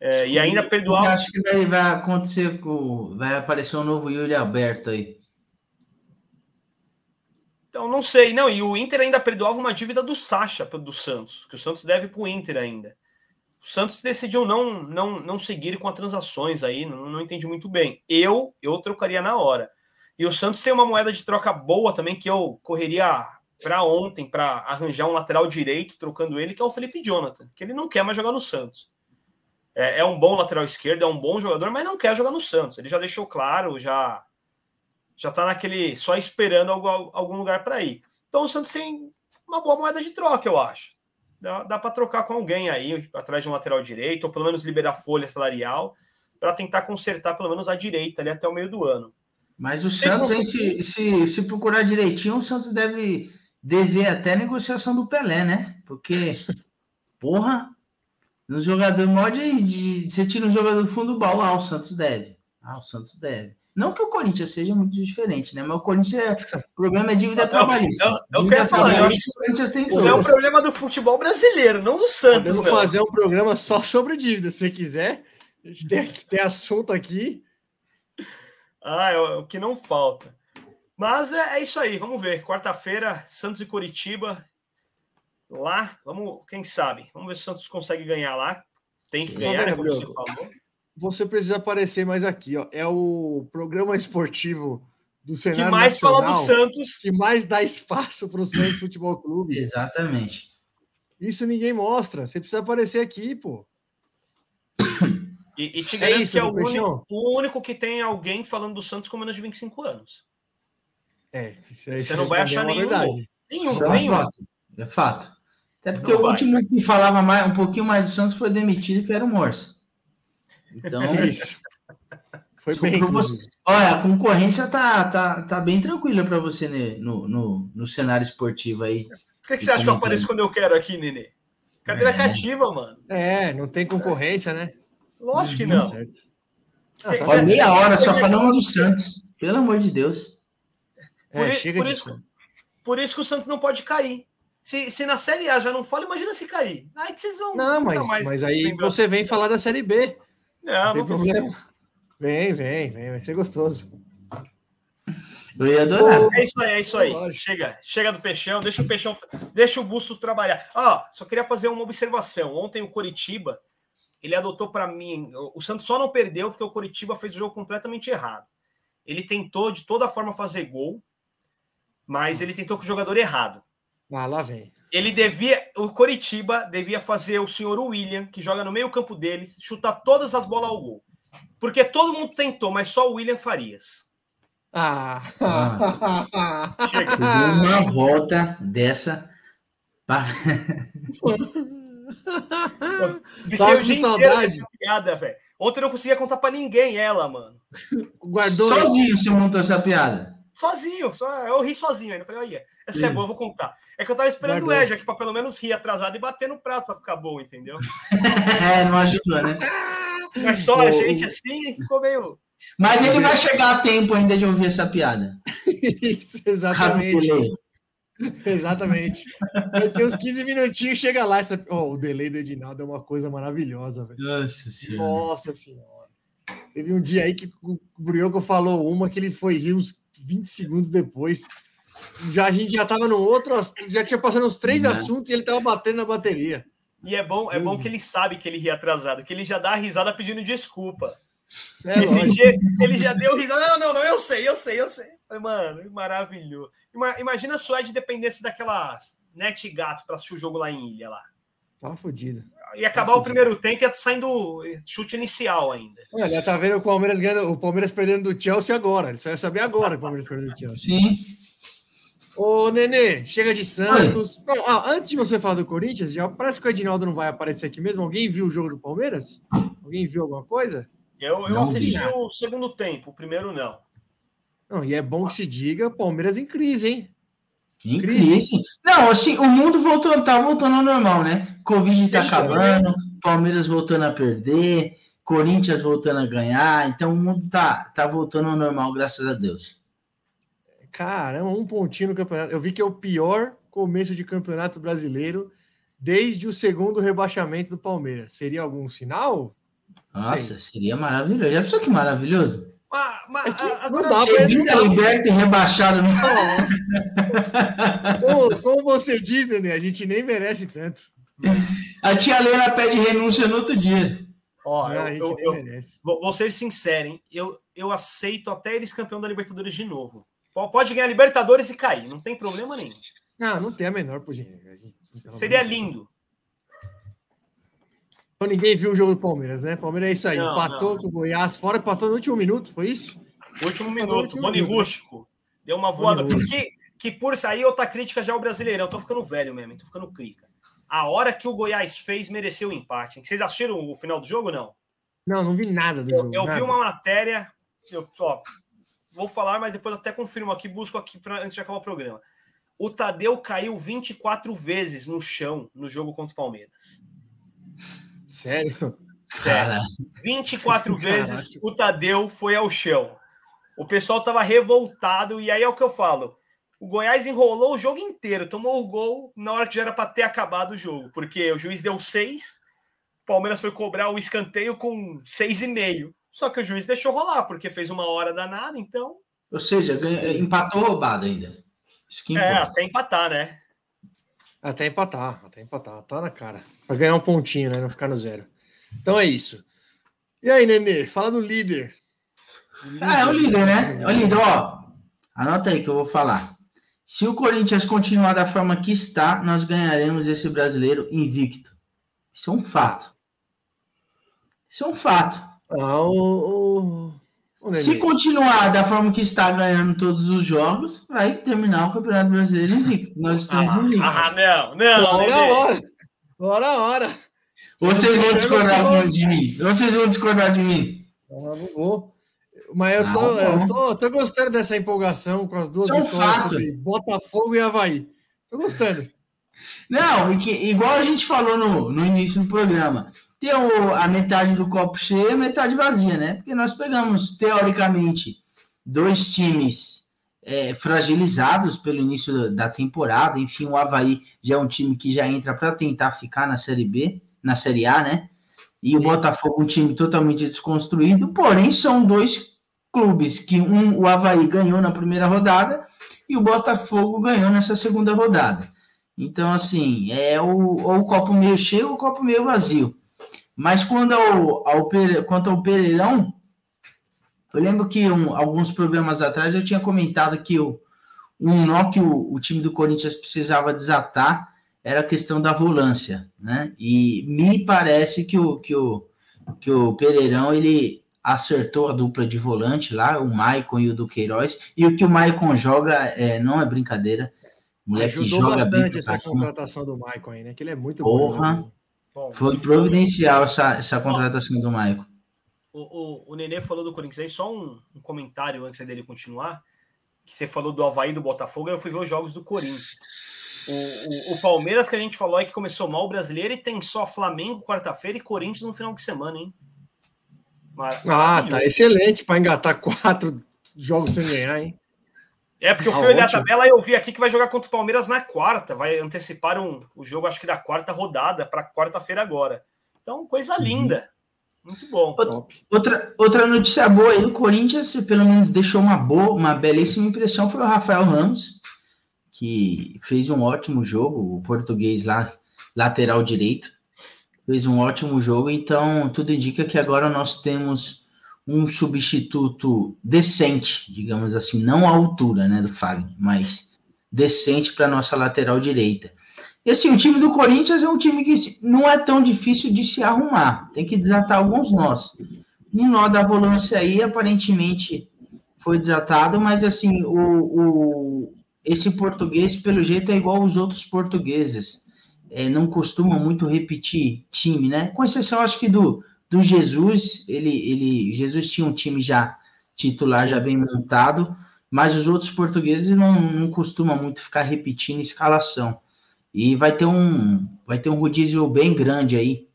É, e ainda Eu perdoar. acho que vai, vai acontecer com. Vai aparecer um novo Yuri Alberto aí. Então, não sei. Não, e o Inter ainda perdoava uma dívida do Sacha do Santos, que o Santos deve para o Inter ainda. O Santos decidiu não, não, não seguir com as transações aí, não, não entendi muito bem. Eu, eu trocaria na hora. E o Santos tem uma moeda de troca boa também, que eu correria para ontem para arranjar um lateral direito, trocando ele, que é o Felipe Jonathan, que ele não quer mais jogar no Santos. É, é um bom lateral esquerdo, é um bom jogador, mas não quer jogar no Santos. Ele já deixou claro, já já tá naquele só esperando algum, algum lugar para ir. Então o Santos tem uma boa moeda de troca, eu acho. Dá, dá para trocar com alguém aí atrás de um lateral direito, ou pelo menos liberar folha salarial para tentar consertar pelo menos a direita ali até o meio do ano. Mas o Sem Santos, conseguir- se, se, se procurar direitinho, o Santos deve dever até a negociação do Pelé, né? Porque, porra, no jogador mó de, de- Você tira um jogador do fundo do baú, ah, o Santos deve. Ah, o Santos deve. Não que o Corinthians seja muito diferente, né? Mas o Corinthians, é, o problema é dívida Não, trabalhista. eu- eu Dívida quero falar, eu acho o Corinthians tem Isso é o problema do futebol brasileiro, não do Santos, não. fazer um programa só sobre dívida, se você quiser. A gente tem, tem assunto aqui. Ah, é o que não falta. Mas é, é isso aí, vamos ver. Quarta-feira, Santos e Curitiba. Lá, vamos, quem sabe? Vamos ver se o Santos consegue ganhar lá. Tem que ganhar, né? Como você falou. Você precisa aparecer mais aqui, ó. É o programa esportivo do Que cenário mais fala nacional do Santos. que mais dá espaço para o Santos Futebol Clube. Exatamente. Isso ninguém mostra. Você precisa aparecer aqui, pô. E, e te É garanto isso, que é o único, o único que tem alguém falando do Santos com menos de 25 anos. É, isso aí- Você isso não vai achar é nenhum. Nenhum, Isso é nenhum. fato. É fato. Até porque Não o vai. último que falava mais, um pouquinho mais do Santos foi demitido, que era o Morsa. Então, Isso. Foi Isso bem, foi você. olha, a concorrência tá, tá, tá bem tranquila para você né, no, no, no cenário esportivo aí. Por que, que você acha que eu apareço quando eu quero aqui, Nenê? Cadeira É. cativa, mano. É, não tem concorrência, né? Lógico que não. certo. Ah, tá Olha, meia hora só falando do Santos. Pelo amor de Deus. É, Por por de isso-. Por isso que o Santos não pode cair. Se, se na Série A já não fala, imagina se cair. Aí que vocês vão. Não, mas, mais mas aí lembrar. você vem falar da Série B. Não, Não não tem precisa. problema. Vem, vem, vem. Vai ser gostoso. Eu ia adorar. É isso aí, é isso aí. Lógico. Chega, chega do peixão, deixa o peixão, deixa o busto trabalhar. Ó, só queria fazer uma observação. Ontem o Coritiba, ele adotou para mim. O Santos só não perdeu porque o Coritiba fez o jogo completamente errado. Ele tentou de toda forma fazer gol, mas ele tentou com o jogador errado. Ah, lá vem. Ele devia, o Coritiba devia fazer o senhor William, que joga no meio-campo deles, chutar todas as bolas ao gol. Porque todo mundo tentou, mas só o William Farias. Ah. Você deu uma volta dessa. Fiquei Tava o com dia inteiro saudade. piada, velho. Ontem eu não conseguia contar pra ninguém ela, mano. Guardou. Sozinho você montou essa piada. Sozinho, só, eu ri sozinho ainda. Falei, olha, essa é Sim. boa, eu vou contar. É que eu tava esperando o Guardou. Edge aqui pra pelo menos rir atrasado e bater no prato pra ficar bom, entendeu? É, não ajudou, né? Mas só a gente assim ficou meio. Mas ele vai chegar a tempo ainda de ouvir essa piada. Isso, exatamente. Exatamente. Vai ter uns 15 minutinhos, chega lá. Essa... Oh, o delay do Edinaldo é uma coisa maravilhosa, velho. Nossa senhora. Nossa senhora. Teve um dia aí que o Brioco falou uma que ele foi rir uns 20 segundos depois. Já, a gente já tava no outro, já tinha passado uns três Né? assuntos e ele tava batendo na bateria. E é bom, é bom que ele sabe que ele ri atrasado, que ele já dá a risada pedindo desculpa. É, Esse lógico. dia ele já deu risada. Não, não, não, eu sei, eu sei, eu sei. Mano, maravilhoso. Ima- Imagina o Ed dependesse daquela net gato para assistir o jogo lá em Ilha lá. Tava fodido. Ia acabar o primeiro tempo e ia saindo chute inicial ainda. Olha, já tá vendo o Palmeiras ganhando, o Palmeiras perdendo do Chelsea agora. Ele só ia saber agora que o Palmeiras perdeu do Chelsea. Sim. Ô, Nenê, chega de Santos. Não, ah, antes de você falar do Corinthians, já parece que o Edinaldo não vai aparecer aqui mesmo. Alguém viu o jogo do Palmeiras? Alguém viu alguma coisa? Eu, eu assisti o segundo tempo, o primeiro não. Não, e é bom que se diga, Palmeiras em crise, hein? Em Crise. crise. Não, assim, o mundo voltou, tá voltando ao normal, né? Covid tá Deixa eu acabando, Palmeiras voltando a perder, Corinthians voltando a ganhar, então o mundo tá, tá voltando ao normal, graças a Deus. Caramba, um pontinho no campeonato. Eu vi que é o pior começo de campeonato brasileiro desde o segundo rebaixamento do Palmeiras. Seria algum sinal? Nossa, seria maravilhoso. Já pensou que maravilhoso? Ah, mas, É que agora, não dá pra Vida liberta e rebaixado no. Nossa. como, como você diz, Nenê, a gente nem merece tanto. A tia Helena pede renúncia no outro dia. ó, Não, a eu, gente eu- nem eu- merece. vou, vou ser sincero, hein? Eu, eu aceito até eles campeão da Libertadores de novo. Pode ganhar Libertadores e cair, não tem problema nenhum. Não, não tem a menor Seria lindo. Então ninguém viu o jogo do Palmeiras, né? Palmeiras é isso aí. Não, empatou não. com o Goiás, fora empatou no último minuto, foi isso? Último minuto, Rony o- Rústico. Deu uma voada. Rony Que, que por sair outra crítica já ao Brasileirão. Tô ficando velho mesmo, tô ficando crica. A hora que o Goiás fez mereceu o empate. Vocês assistiram o final do jogo ou não? Não, não vi nada do Eu, jogo. eu vi nada. uma matéria. Eu só vou falar, mas depois até confirmo aqui, busco aqui pra, antes de acabar o programa. O Tadeu caiu 24 vezes no chão no jogo contra o Palmeiras. Sério? Sério. Cara, 24 Caraca. vezes o Tadeu foi ao chão. O pessoal tava revoltado, e aí é o que eu falo. O Goiás enrolou o jogo inteiro, tomou o gol na hora que já era para ter acabado o jogo, porque o juiz deu seis, o Palmeiras foi cobrar o escanteio com seis e meio. Só que o juiz deixou rolar, porque fez uma hora danada, então. ou seja, ganha- empatou roubado ainda. Isso que É, até empatar, né? Até empatar, até empatar. Tá na cara. Pra ganhar um pontinho, né? Não ficar no zero. Então é isso. E aí, Nenê? Fala do líder. O Ah, é o líder, né? É o líder, ó. Anota aí que eu vou falar. Se o Corinthians continuar da forma que está, nós ganharemos esse brasileiro invicto. Isso é um fato. Isso é um fato. Ah, o, o, o. Se continuar da forma que está ganhando todos os jogos, vai terminar o Campeonato Brasileiro invicto. Nós estamos invictos. Ah, não, não. Hora a Nenê. hora. Hora a hora. Vocês vão discordar de mim. Vocês vão discordar de mim. Não, não vou. Mas eu tô, Ah, eu tô, tô gostando dessa empolgação com as duas é vitórias Botafogo e Havaí. Tô gostando. Não, igual a gente falou no, no início do programa, tem a metade do copo cheio e a metade vazia, né? Porque nós pegamos, teoricamente, dois times é, fragilizados pelo início da- da temporada. Enfim, o Havaí já é um time que já entra para tentar ficar na Série B, na Série A, né? E o Botafogo, um time totalmente desconstruído, porém, são dois clubes que um, o Havaí ganhou na primeira rodada e o Botafogo ganhou nessa segunda rodada. Então, assim, é o, ou o copo meio cheio ou o copo meio vazio. Mas quando ao, ao, quanto ao Pereirão, eu lembro que um, alguns programas atrás eu tinha comentado que o, um nó que o, o time do Corinthians precisava desatar era a questão da volância, né? E me parece que o, que o, que o Pereirão ele acertou a dupla de volante lá, o Maicon e o Duqueiroz, e o que o Maicon joga é, não é brincadeira. O moleque Ajudou joga bastante essa contratação do Maicon aí, né? Que ele é muito Porra, bom. Né? Foi providencial essa, essa contratação do Maicon. O, o, o Nenê falou do Corinthians aí, só um, um comentário antes dele continuar. Que você falou do Havaí do Botafogo, eu fui ver os jogos do Corinthians. O, o, o, Palmeiras, que a gente falou aí que começou mal o brasileiro e tem só Flamengo quarta-feira e Corinthians no final de semana, hein? Mar ah, tá excelente para engatar quatro jogos sem ganhar, hein? É, porque eu fui ah, olhar ótimo. a tabela e eu vi aqui que vai jogar contra o Palmeiras na quarta. Vai antecipar um, o jogo, acho que da quarta rodada para quarta-feira agora. Então, coisa uhum. linda. Muito bom. Outra, outra notícia boa aí, o Corinthians, pelo menos deixou uma boa, uma belíssima impressão, foi o Rafael Ramos que fez um ótimo jogo, o português lá, lateral direito, fez um ótimo jogo, então tudo indica que agora nós temos um substituto decente, digamos assim, não à altura né, do Fagner, mas decente para nossa lateral direita. E assim, o time do Corinthians é um time que não é tão difícil de se arrumar, tem que desatar alguns nós. Um nó da volância aí, aparentemente, foi desatado, mas assim, o, o, esse português, pelo jeito, é igual aos outros portugueses. É, não costuma muito repetir time, né? Com exceção, acho que do, do Jesus, ele, ele, Jesus tinha um time já titular, Sim. já bem montado, mas os outros portugueses não, não costumam muito ficar repetindo escalação. E vai ter um, vai ter um rodízio bem grande aí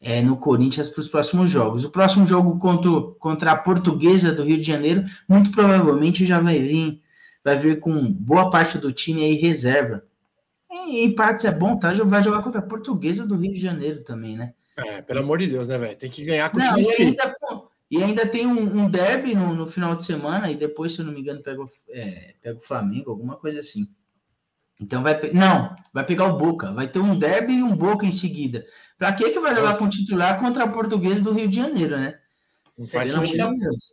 é, no Corinthians para os próximos jogos. O próximo jogo contra, contra a Portuguesa do Rio de Janeiro, muito provavelmente já vai vir vai vir com boa parte do time aí reserva. Em, em partes é bom, tá? Vai jogar contra a Portuguesa do Rio de Janeiro também, né? É, pelo amor de Deus, né, velho? Tem que ganhar com o time e ainda, e ainda tem um, um derby no, no, final de semana e depois, se eu não me engano, pega, é, pega o Flamengo, alguma coisa assim. Então vai não, vai pegar o Boca, vai ter um derby e um Boca em seguida. Para que que vai jogar com o titular contra a Portuguesa do Rio de Janeiro, né? Sequência,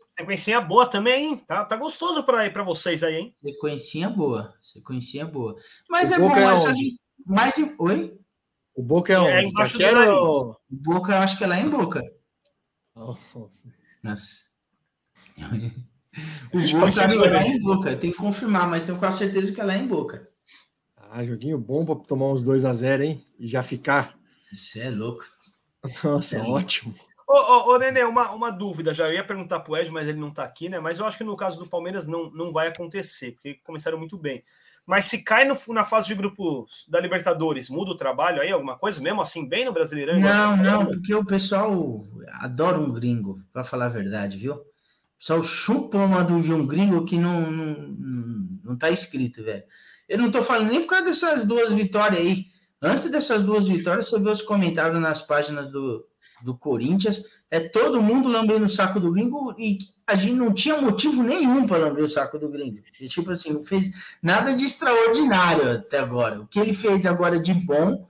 sequência boa também, hein? Tá, tá gostoso para ir para vocês aí, hein? Sequencinha boa, sequencinha boa. Mas o é Boca bom, é essa mais oi? O Boca é, um, é embaixo do nariz. O Boca, eu acho que é lá em Boca. Oh. Nossa. o Boca é lá em Boca, tem que confirmar, mas tenho quase certeza que é lá em Boca. Ah, joguinho bom para tomar uns 2 a 0 hein? E já ficar. Isso é louco. Nossa, é ótimo. Ô, ô, ô Nenê, uma, uma dúvida, já ia perguntar pro Ed, mas ele não tá aqui, né? Mas eu acho que no caso do Palmeiras não, não vai acontecer, porque começaram muito bem. Mas se cai no, na fase de grupos da Libertadores, muda o trabalho aí, alguma coisa, mesmo assim, bem no Brasileirão? Não, não, porque o pessoal adora um gringo, para falar a verdade, viu? O pessoal chupa uma do de um gringo que não, não, não tá escrito, velho. Eu não tô falando nem por causa dessas duas vitórias aí. Antes dessas duas vitórias, você vê os comentários nas páginas do, do Corinthians, é todo mundo lambendo o saco do gringo e a gente não tinha motivo nenhum para lamber o saco do gringo. E, tipo assim, não fez nada de extraordinário até agora. O que ele fez agora de bom,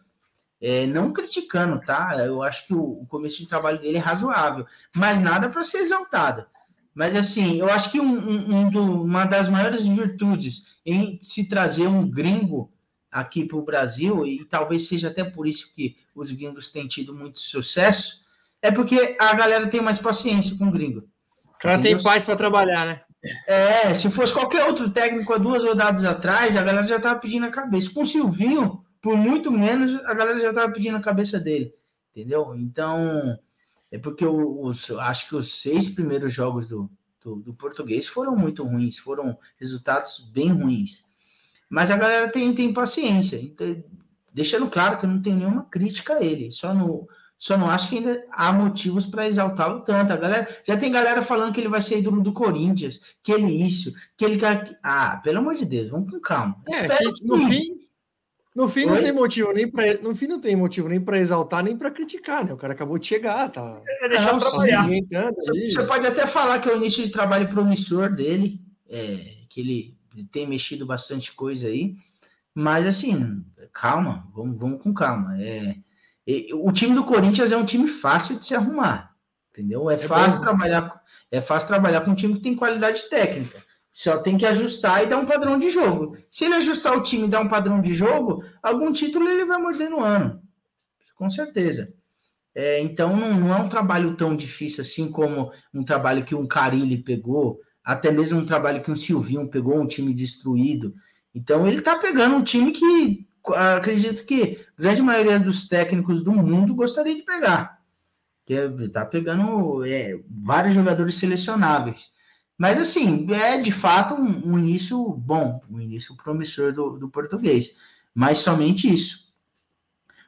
é, não criticando, tá? Eu acho que o, o começo de trabalho dele é razoável, mas nada para ser exaltado. Mas assim, eu acho que um, um, um do, uma das maiores virtudes em se trazer um gringo aqui para o Brasil, e talvez seja até por isso que os gringos têm tido muito sucesso, é porque a galera tem mais paciência com o gringo. O cara tem paz para trabalhar, né? É, se fosse qualquer outro técnico há duas rodadas atrás, a galera já estava pedindo a cabeça. Com o Silvinho, por muito menos, a galera já estava pedindo a cabeça dele. Entendeu? Então, é porque os, acho que os seis primeiros jogos do, do, do português foram muito ruins, foram resultados bem ruins. Mas a galera tem, tem paciência. Então, deixando claro que eu não tenho nenhuma crítica a ele. Só, no, só não acho que ainda há motivos para exaltá-lo tanto. A galera, já tem galera falando que ele vai ser ídolo do Corinthians, que ele isso, que ele. Ah, pelo amor de Deus, vamos com calma. É, que, no fim. No fim não tem motivo nem para no fim não tem motivo nem para exaltar nem para criticar, né? O cara acabou de chegar, tá? É não, trabalhar. Você, você pode até falar que é o início de trabalho promissor dele, é, que ele tem mexido bastante coisa aí, mas assim, calma, vamos, vamos com calma. É, E, o time do Corinthians é um time fácil de se arrumar, entendeu? É, fácil bom. trabalhar, é fácil trabalhar com um time que tem qualidade técnica. Só tem que ajustar e dar um padrão de jogo. Se ele ajustar o time e dar um padrão de jogo, algum título ele vai morder no ano. Com certeza. É, então não, não, é um trabalho tão difícil assim como um trabalho que um Carilli pegou, até mesmo um trabalho que um Silvinho pegou, um time destruído. Então ele está pegando um time que acredito que a grande maioria dos técnicos do mundo gostaria de pegar. Que está pegando é, vários jogadores selecionáveis. Mas, assim, é de fato um, um início bom, um início promissor do, do, português. Mas somente isso.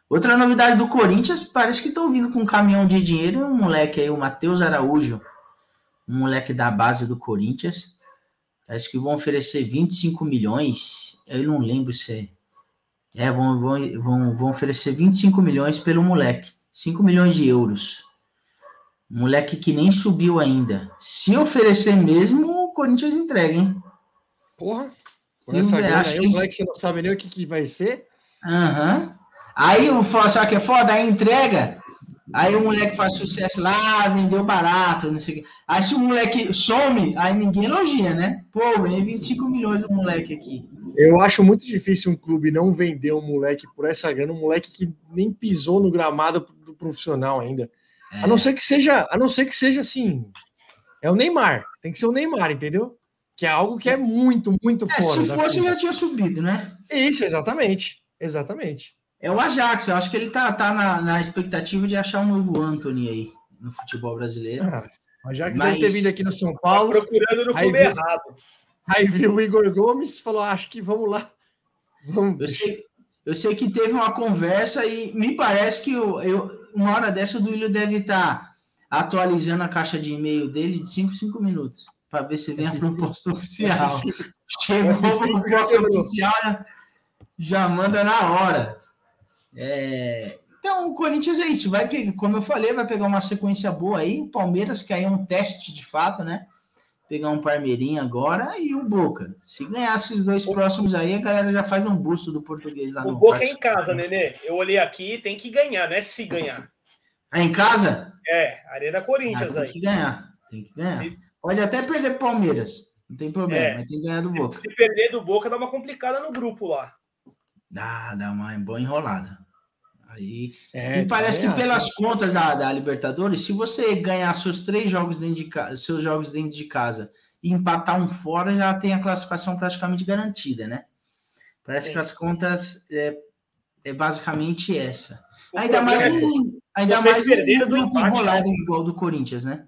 Outra novidade do Corinthians, parece que estão vindo com um caminhão de dinheiro, um moleque aí, o Matheus Araújo, um moleque da base do Corinthians. Acho que vão oferecer 25 milhões. Eu não lembro se é. É, vão, vão, vão, vão oferecer 25 milhões pelo moleque. 5 milhões de euros. Moleque que nem subiu ainda. Se oferecer mesmo, o Corinthians entrega, hein? Porra. Com essa grana aí, o moleque você não sabe nem o que, que vai ser. Aham. Uhum. Aí o só que é foda, aí entrega. Aí o moleque faz sucesso lá, vendeu barato, não sei o quê. Aí se o moleque some, aí ninguém elogia, né? Pô, ganhei 25 milhões do moleque aqui. Eu acho muito difícil um clube não vender um moleque por essa grana, um moleque que nem pisou no gramado do profissional ainda. É. A não ser que seja, a não ser que seja assim. É o Neymar. Tem que ser o Neymar, entendeu? Que é algo que é muito, muito é, fora. Se fosse, já tinha subido, né? Isso, exatamente. Exatamente. É o Ajax. Eu acho que ele tá, tá na, na expectativa de achar um novo Anthony aí no futebol brasileiro. Ah, o Ajax Mas... deve ter vindo aqui no São Paulo. Tá procurando no clube errado. Aí viu o Igor Gomes falou: acho que vamos lá. Vamos. Eu sei, eu sei que teve uma conversa e me parece que eu, eu uma hora dessa o Duílio deve estar tá atualizando a caixa de e-mail dele de 5 5 minutos para ver se vem a proposta oficial. Chegou a proposta oficial, já manda na hora. É, então, o Corinthians é isso. Vai pegar, como eu falei, vai pegar uma sequência boa aí. O Palmeiras, que aí é um teste de fato, né? Pegar um Parmeirinho agora e o Boca. Se ganhar esses dois próximos aí, a galera já faz um busto do português lá o no O Boca é em casa, Nenê. Eu olhei aqui, tem que ganhar, né? Se ganhar. É em casa? É, Arena Corinthians ah, tem aí. Tem que ganhar. Tem que ganhar. Se... Pode até perder Palmeiras. Não tem problema, é. mas tem que ganhar do Boca. Se perder do Boca, dá uma complicada no grupo lá. Dá, dá uma boa enrolada. Aí, é, me parece que pelas assim. contas da, da, Libertadores, se você ganhar seus três jogos dentro de casa, seus jogos dentro de casa e empatar um fora, já tem a classificação praticamente garantida, né? Parece Sim. que as contas é, é basicamente essa. O ainda mais, é ainda mais perderam do empate igual do Corinthians, né?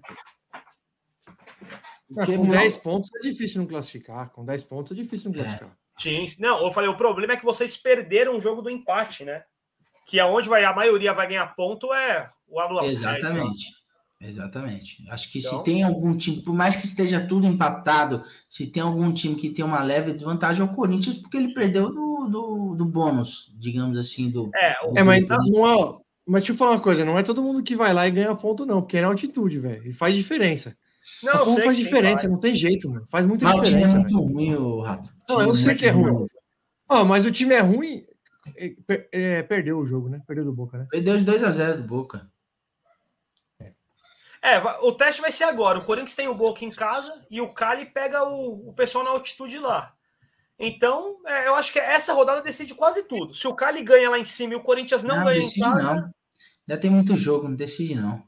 É, com 10 pontos é difícil não classificar. Com 10 pontos é difícil não é. classificar. Sim, não, eu falei, o problema é que vocês perderam o jogo do empate, né? que aonde vai a maioria vai ganhar ponto é o anulamento. Exatamente. Né? Exatamente. Acho que então, se tem algum time, por mais que esteja tudo empatado, se tem algum time que tem uma leve desvantagem é o Corinthians, porque ele perdeu do, do, do bônus, digamos assim, do. É, do, é mas não é. Mas deixa eu falar uma coisa, não é todo mundo que vai lá e ganha ponto, não, porque é na altitude, velho. E faz diferença. Não, faz diferença, não tem jeito, mano. Faz muita mas diferença. O time é muito ruim, o Rato. Não, eu sei que é ruim. Oh, mas o time é ruim, é, é, perdeu o jogo, né? Perdeu do Boca, né? Perdeu de 2 a 0 do Boca. É, o teste vai ser agora. O Corinthians tem o Boca em casa e o Cali pega o, o pessoal na altitude lá. Então, é, eu acho que essa rodada decide quase tudo. Se o Cali ganha lá em cima e o Corinthians não, não ganha em casa. Não. Já tem muito jogo, não decide, não.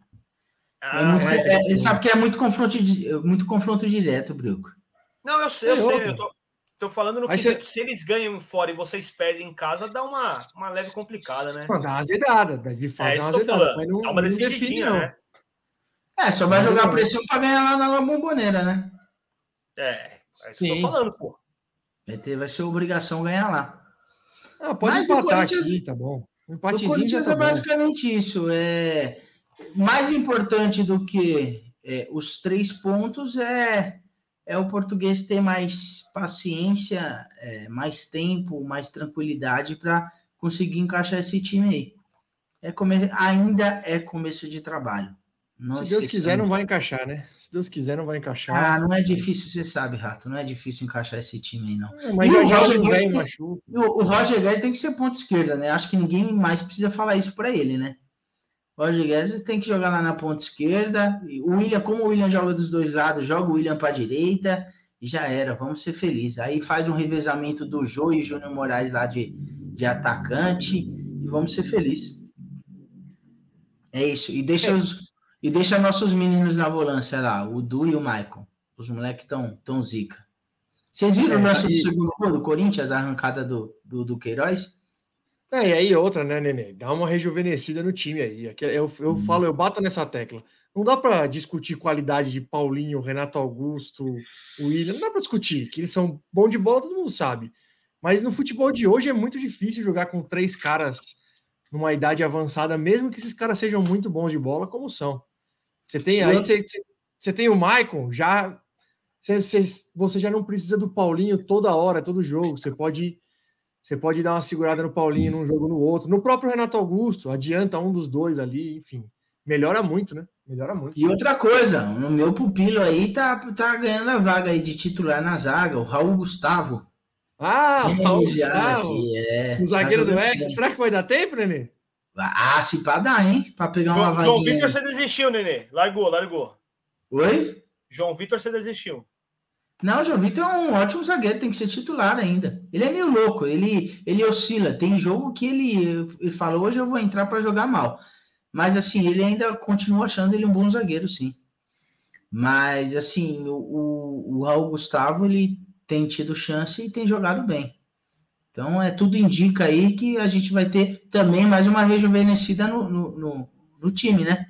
Ah, é muito, é, é, sabe que é muito confronto, muito confronto direto, Bruco. Não, eu sei, eu sei. Eu tô, Tô falando no que você... se eles ganham fora e vocês perdem em casa, dá uma, uma leve complicada, né? Não, dá uma azedada, de fato, é, dá uma azedada. Mas não, dá uma não define, não. Né? É, só vai jogar pressão para ganhar lá na bomboneira, né? É, é isso que eu tô falando, pô. Vai, ter, vai ser obrigação ganhar lá. Ah, pode Mas empatar aqui, tá bom. Um empatezinho o Corinthians tá é basicamente bom. isso. É mais importante do que é, os três pontos é é o português ter mais paciência, é, mais tempo, mais tranquilidade para conseguir encaixar esse time aí. É come... Ainda é começo de trabalho. Não Se Deus esqueçamos. quiser, não vai encaixar, né? Se Deus quiser, não vai encaixar. Ah, não é difícil, você sabe, Rato. Não é difícil encaixar esse time aí, não. Mas E já o Roger Guedes- machuca. O, o Roger Guedes tem que ser ponta esquerda, né? Acho que ninguém mais precisa falar isso para ele, né? Roger Guedes tem que jogar lá na ponta esquerda. O William, como o William joga dos dois lados, joga o William para direita e já era. Vamos ser felizes. Aí faz um revezamento do Jô e Júnior Moraes lá de, de atacante e vamos ser felizes. É isso. E deixa os e deixa nossos meninos na volância lá, o Du e o Michael. Os moleques estão tão zica. Vocês viram É, o nosso e- segundo gol do Corinthians, a arrancada do, do, do Queiroz? É, e aí outra, né, Nenê? Dá uma rejuvenescida no time aí. Aqui Eu, eu Hum. falo, eu bato nessa tecla. Não dá para discutir qualidade de Paulinho, Renato Augusto, William. Não dá para discutir, que eles são bons de bola, todo mundo sabe. Mas no futebol de hoje é muito difícil jogar com três caras numa idade avançada, mesmo que esses caras sejam muito bons de bola, como são. Você tem aí, você, você- tem o Maicon, já você- você já não precisa do Paulinho toda hora, todo jogo. Você pode você pode dar uma segurada no Paulinho num jogo no outro. No próprio Renato Augusto, adianta um dos dois ali, enfim. Melhora muito, né? Melhora muito. E outra coisa, o meu pupilo aí tá, tá ganhando a vaga aí de titular na zaga, o Raul Gustavo. Ah, o Raul Gustavo, é, o zagueiro tá do jogando Hexa. bem. Será que vai dar tempo, Nenê? Ah, se pá dá, hein? Pra pegar uma João, João. Vitor, você desistiu, Nenê. Largou, largou. Oi? João Vitor, você desistiu. Não, o João Vitor é um ótimo zagueiro, tem que ser titular ainda. Ele é meio louco, ele, ele oscila. Tem jogo que ele, ele fala, hoje eu vou entrar para jogar mal. Mas assim, ele ainda continua achando ele um bom zagueiro, sim. Mas assim, o, o, o Raul Gustavo, ele tem tido chance e tem jogado bem. Então, é tudo indica aí que a gente vai ter também mais uma rejuvenescida no, no, no, no time, né?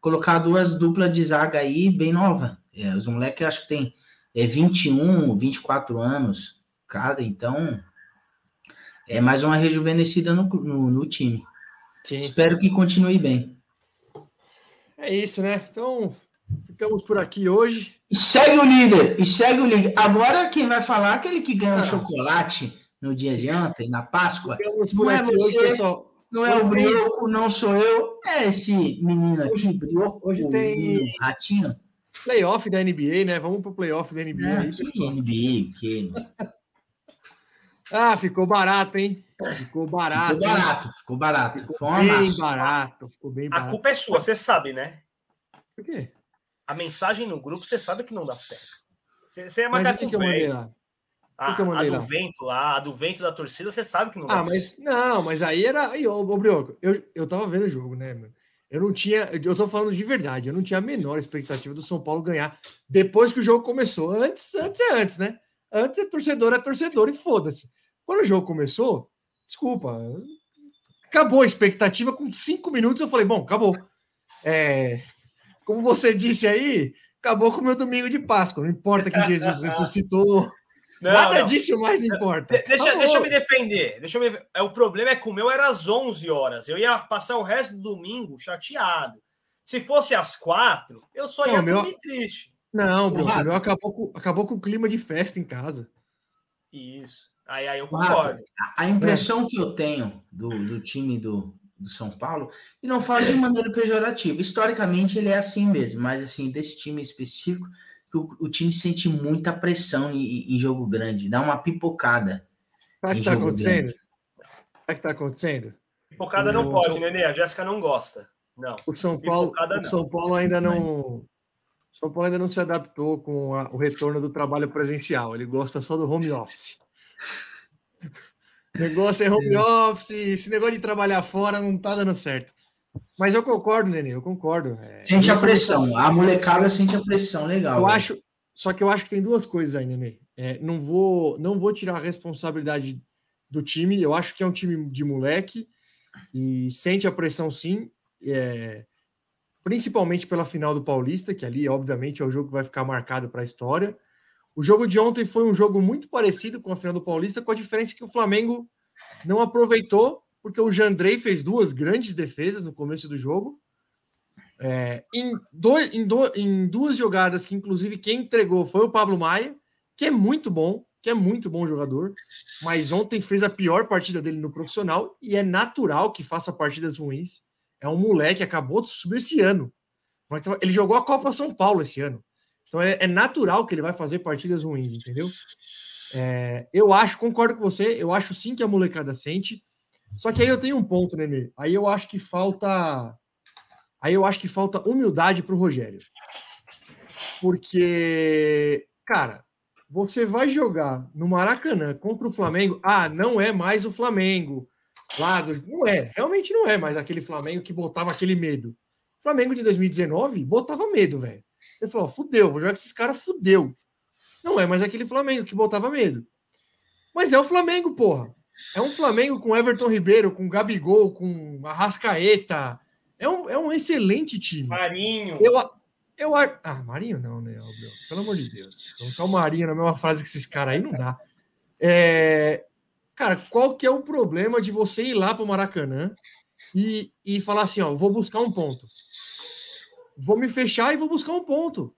Colocar duas duplas de zaga aí bem nova. É, os moleques acho que tem é 21, 24 anos cada, então é mais uma rejuvenescida no, no, no time. Sim. Espero que continue bem. É isso, né? Então, ficamos por aqui hoje. E segue o líder, e segue o líder. Agora quem vai falar é aquele que ganhou Ah. chocolate no dia de ontem, na Páscoa. Não é aqui hoje, você. pessoal. Não é o Brioco, não sou eu, é esse menino aqui, Brioco, hoje o tem- ratinho. Playoff da NBA, né? Vamos pro playoff da NBA Ah, aí. que. NBA, que Ah, ficou barato, hein? Ficou barato. ficou hein? barato, ficou barato. Ficou Foi bem barato. Ficou bem A barato. culpa é sua, você sabe, né? Por quê? A mensagem no grupo, você sabe que não dá certo. Você, você é macaco que, que eu mandei velho. lá? A, que eu mandei a do lá? vento lá, a do vento da torcida, você sabe que não dá Ah, certo. mas não, mas aí era. Aí, ô, ô Brioco, eu, eu tava vendo o jogo, né, mano? Eu não tinha. Eu tô falando de verdade, eu não tinha a menor expectativa do São Paulo ganhar depois que o jogo começou. Antes, antes é antes, né? Antes é torcedor, é torcedor e foda-se. Quando o jogo começou, desculpa, acabou a expectativa. Com cinco minutos eu falei, bom, acabou. É, como você disse aí, acabou com o meu domingo de Páscoa. Não importa que Jesus ressuscitou. Não, nada não. disso mais importa. De- Deixa, deixa eu me defender. Deixa eu me... é, O problema é que o meu era às 11 horas. Eu ia passar o resto do domingo chateado. Se fosse às quatro, eu só Não, ia meu- dormir triste. Não, Bruno, meu acabou com, acabou com o clima de festa em casa. Isso. Aí, aí eu concordo. A impressão que eu tenho do, do time do, do São Paulo, e não falo de maneira pejorativa, historicamente ele é assim mesmo, mas assim, desse time específico, que o, o time sente muita pressão em, em jogo grande, dá uma pipocada. Sabe o que Em tá jogo acontecendo? Sabe o que tá acontecendo? Pipocada não o- pode, Nenê. A Jéssica não gosta. Não. O São Paulo, o não. São Paulo ainda não. São Paulo ainda não se adaptou com a- o retorno do trabalho presencial. Ele gosta só do home office. O negócio é home office, esse negócio de trabalhar fora não tá dando certo. Mas eu concordo, Nenê, eu concordo. É, Sente a pressão, a molecada sente a pressão, legal. Eu velho. acho, só que eu acho que tem duas coisas aí, Nenê. É, não vou, não vou tirar a responsabilidade do time. Eu acho que é um time de moleque e sente a pressão, sim. é, principalmente pela final do Paulista, que ali, obviamente, é o jogo que vai ficar marcado para a história. O jogo de ontem foi um jogo muito parecido com a final do Paulista, com a diferença que o Flamengo não aproveitou, porque o Jandrei fez duas grandes defesas no começo do jogo. É, em, em, do- em duas jogadas que, inclusive, quem entregou foi o Pablo Maia, que é muito bom, que é muito bom jogador, mas ontem fez a pior partida dele no profissional e é natural que faça partidas ruins. É um moleque, acabou de subir esse ano. Ele jogou a Copa São Paulo esse ano. Então é, é natural que ele vai fazer partidas ruins, entendeu? É, eu acho, concordo com você, eu acho sim que a molecada sente. Só que aí eu tenho um ponto, Nenê. Aí eu acho que falta. Aí eu acho que falta humildade para o Rogério. Porque, cara, você vai jogar no Maracanã contra o Flamengo. Ah, não é mais o Flamengo. Lá do... Não é, realmente não é mais aquele Flamengo que botava aquele medo. Flamengo de 2019 botava medo, velho. Ele falou: fudeu, vou jogar com esses caras, fudeu. Não é mais aquele Flamengo que botava medo. Mas é o Flamengo, porra. É um Flamengo com Everton Ribeiro, com Gabigol, com Arrascaeta. É um, é um excelente time. Marinho. Eu, eu, ah, Marinho não, né, Pelo amor de Deus. Colocar o Marinho na mesma fase que esses caras aí não dá. É, cara, qual que é o problema de você ir lá para o Maracanã e, e falar assim, ó, vou buscar um ponto. Vou me fechar e vou buscar um ponto.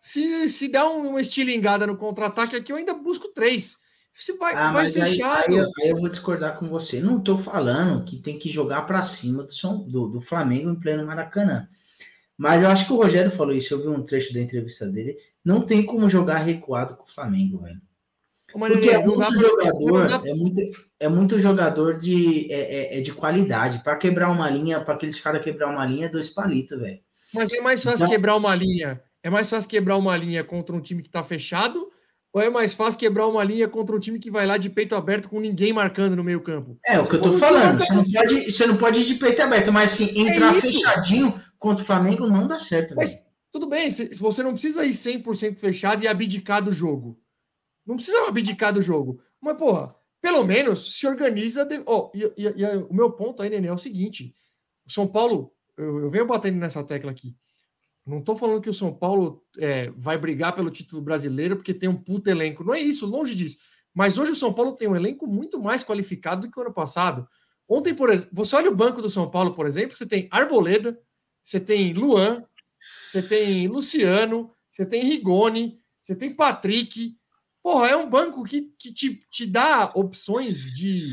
Se, se der uma estilingada no contra-ataque aqui, eu ainda busco três. Você vai, ah, vai fechar. Aí, aí, eu, aí, eu, vou discordar com você. Não estou falando que tem que jogar para cima do, do, do, Flamengo em pleno Maracanã. Mas eu acho que o Rogério falou isso. Eu vi um trecho da entrevista dele. Não tem como jogar recuado com o Flamengo, velho. Porque é muito jogador, é muito, é muito jogador de, é, é, é de qualidade. Para quebrar uma linha, para aqueles caras quebrar uma linha, é dois palitos, velho. Mas é mais fácil então, quebrar uma linha. É mais fácil quebrar uma linha contra um time que está fechado ou é mais fácil quebrar uma linha contra um time que vai lá de peito aberto com ninguém marcando no meio campo? É, o que eu tô falando. Você não, pode, você não pode ir de peito aberto, mas assim, entrar é fechadinho contra o Flamengo não dá certo. Mas véio. tudo bem, você não precisa ir 100% fechado e abdicar do jogo. Não precisa abdicar do jogo. Mas, porra, pelo menos se organiza. De... Oh, e, e, e, o meu ponto aí, Nenê, é o seguinte: o São Paulo, eu, eu venho batendo nessa tecla aqui. Não estou falando que o São Paulo é, vai brigar pelo título brasileiro porque tem um puto elenco. Não é isso, longe disso. Mas hoje o São Paulo tem um elenco muito mais qualificado do que o ano passado. Ontem, por exemplo, você olha o banco do São Paulo, por exemplo, você tem Arboleda, você tem Luan, você tem Luciano, você tem Rigoni, você tem Patrick. Porra, é um banco que, que te, te dá opções de,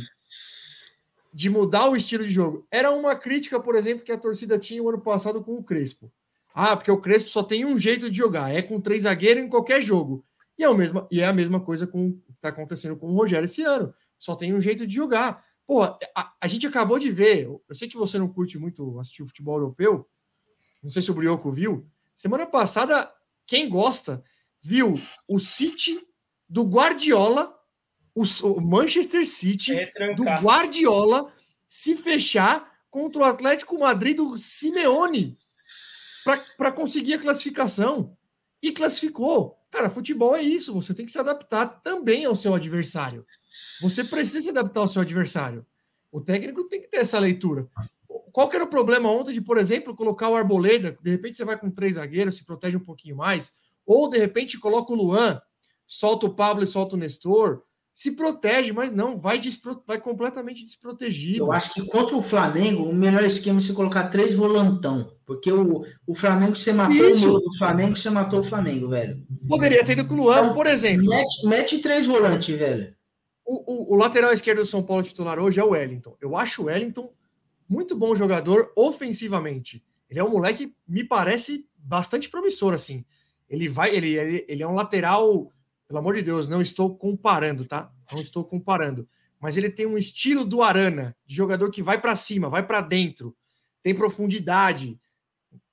de mudar o estilo de jogo. Era uma crítica, por exemplo, que a torcida tinha o ano passado com o Crespo. Ah, porque o Crespo só tem um jeito de jogar, é com três zagueiros em qualquer jogo. E é, o mesmo, e é a mesma coisa com que está acontecendo com o Rogério esse ano. Só tem um jeito de jogar. Pô, a, a, gente acabou de ver. Eu sei que você não curte muito assistir o futebol europeu. Não sei se o Brioco viu. Semana passada, quem gosta, viu o City do Guardiola, o, o Manchester City do Guardiola se fechar contra o Atlético Madrid do Simeone para conseguir a classificação. E classificou. Cara, futebol é isso. Você tem que se adaptar também ao seu adversário. Você precisa se adaptar ao seu adversário. O técnico tem que ter essa leitura. Qual que era o problema ontem de, por exemplo, colocar o Arboleda? De repente você vai com três zagueiros, se protege um pouquinho mais. Ou, de repente, coloca o Luan, solta o Pablo e solta o Nestor se protege, mas não, vai, despro, vai completamente desprotegido. Eu acho que contra o Flamengo, o melhor esquema é você colocar três volantão, porque o, o Flamengo você matou Isso. o Flamengo, você matou o Flamengo, velho. Poderia ter ido com o Luan, então, por exemplo. Mete, mete três volantes, velho. O, o, o, lateral esquerdo do São Paulo titular hoje é o Wellington. Eu acho o Wellington muito bom jogador ofensivamente. Ele é um moleque, me parece, bastante promissor, assim. Ele vai, ele, ele, ele é um lateral pelo amor de Deus, não estou comparando, tá? Não estou comparando. Mas ele tem um estilo do Arana, de jogador que vai para cima, vai para dentro, tem profundidade.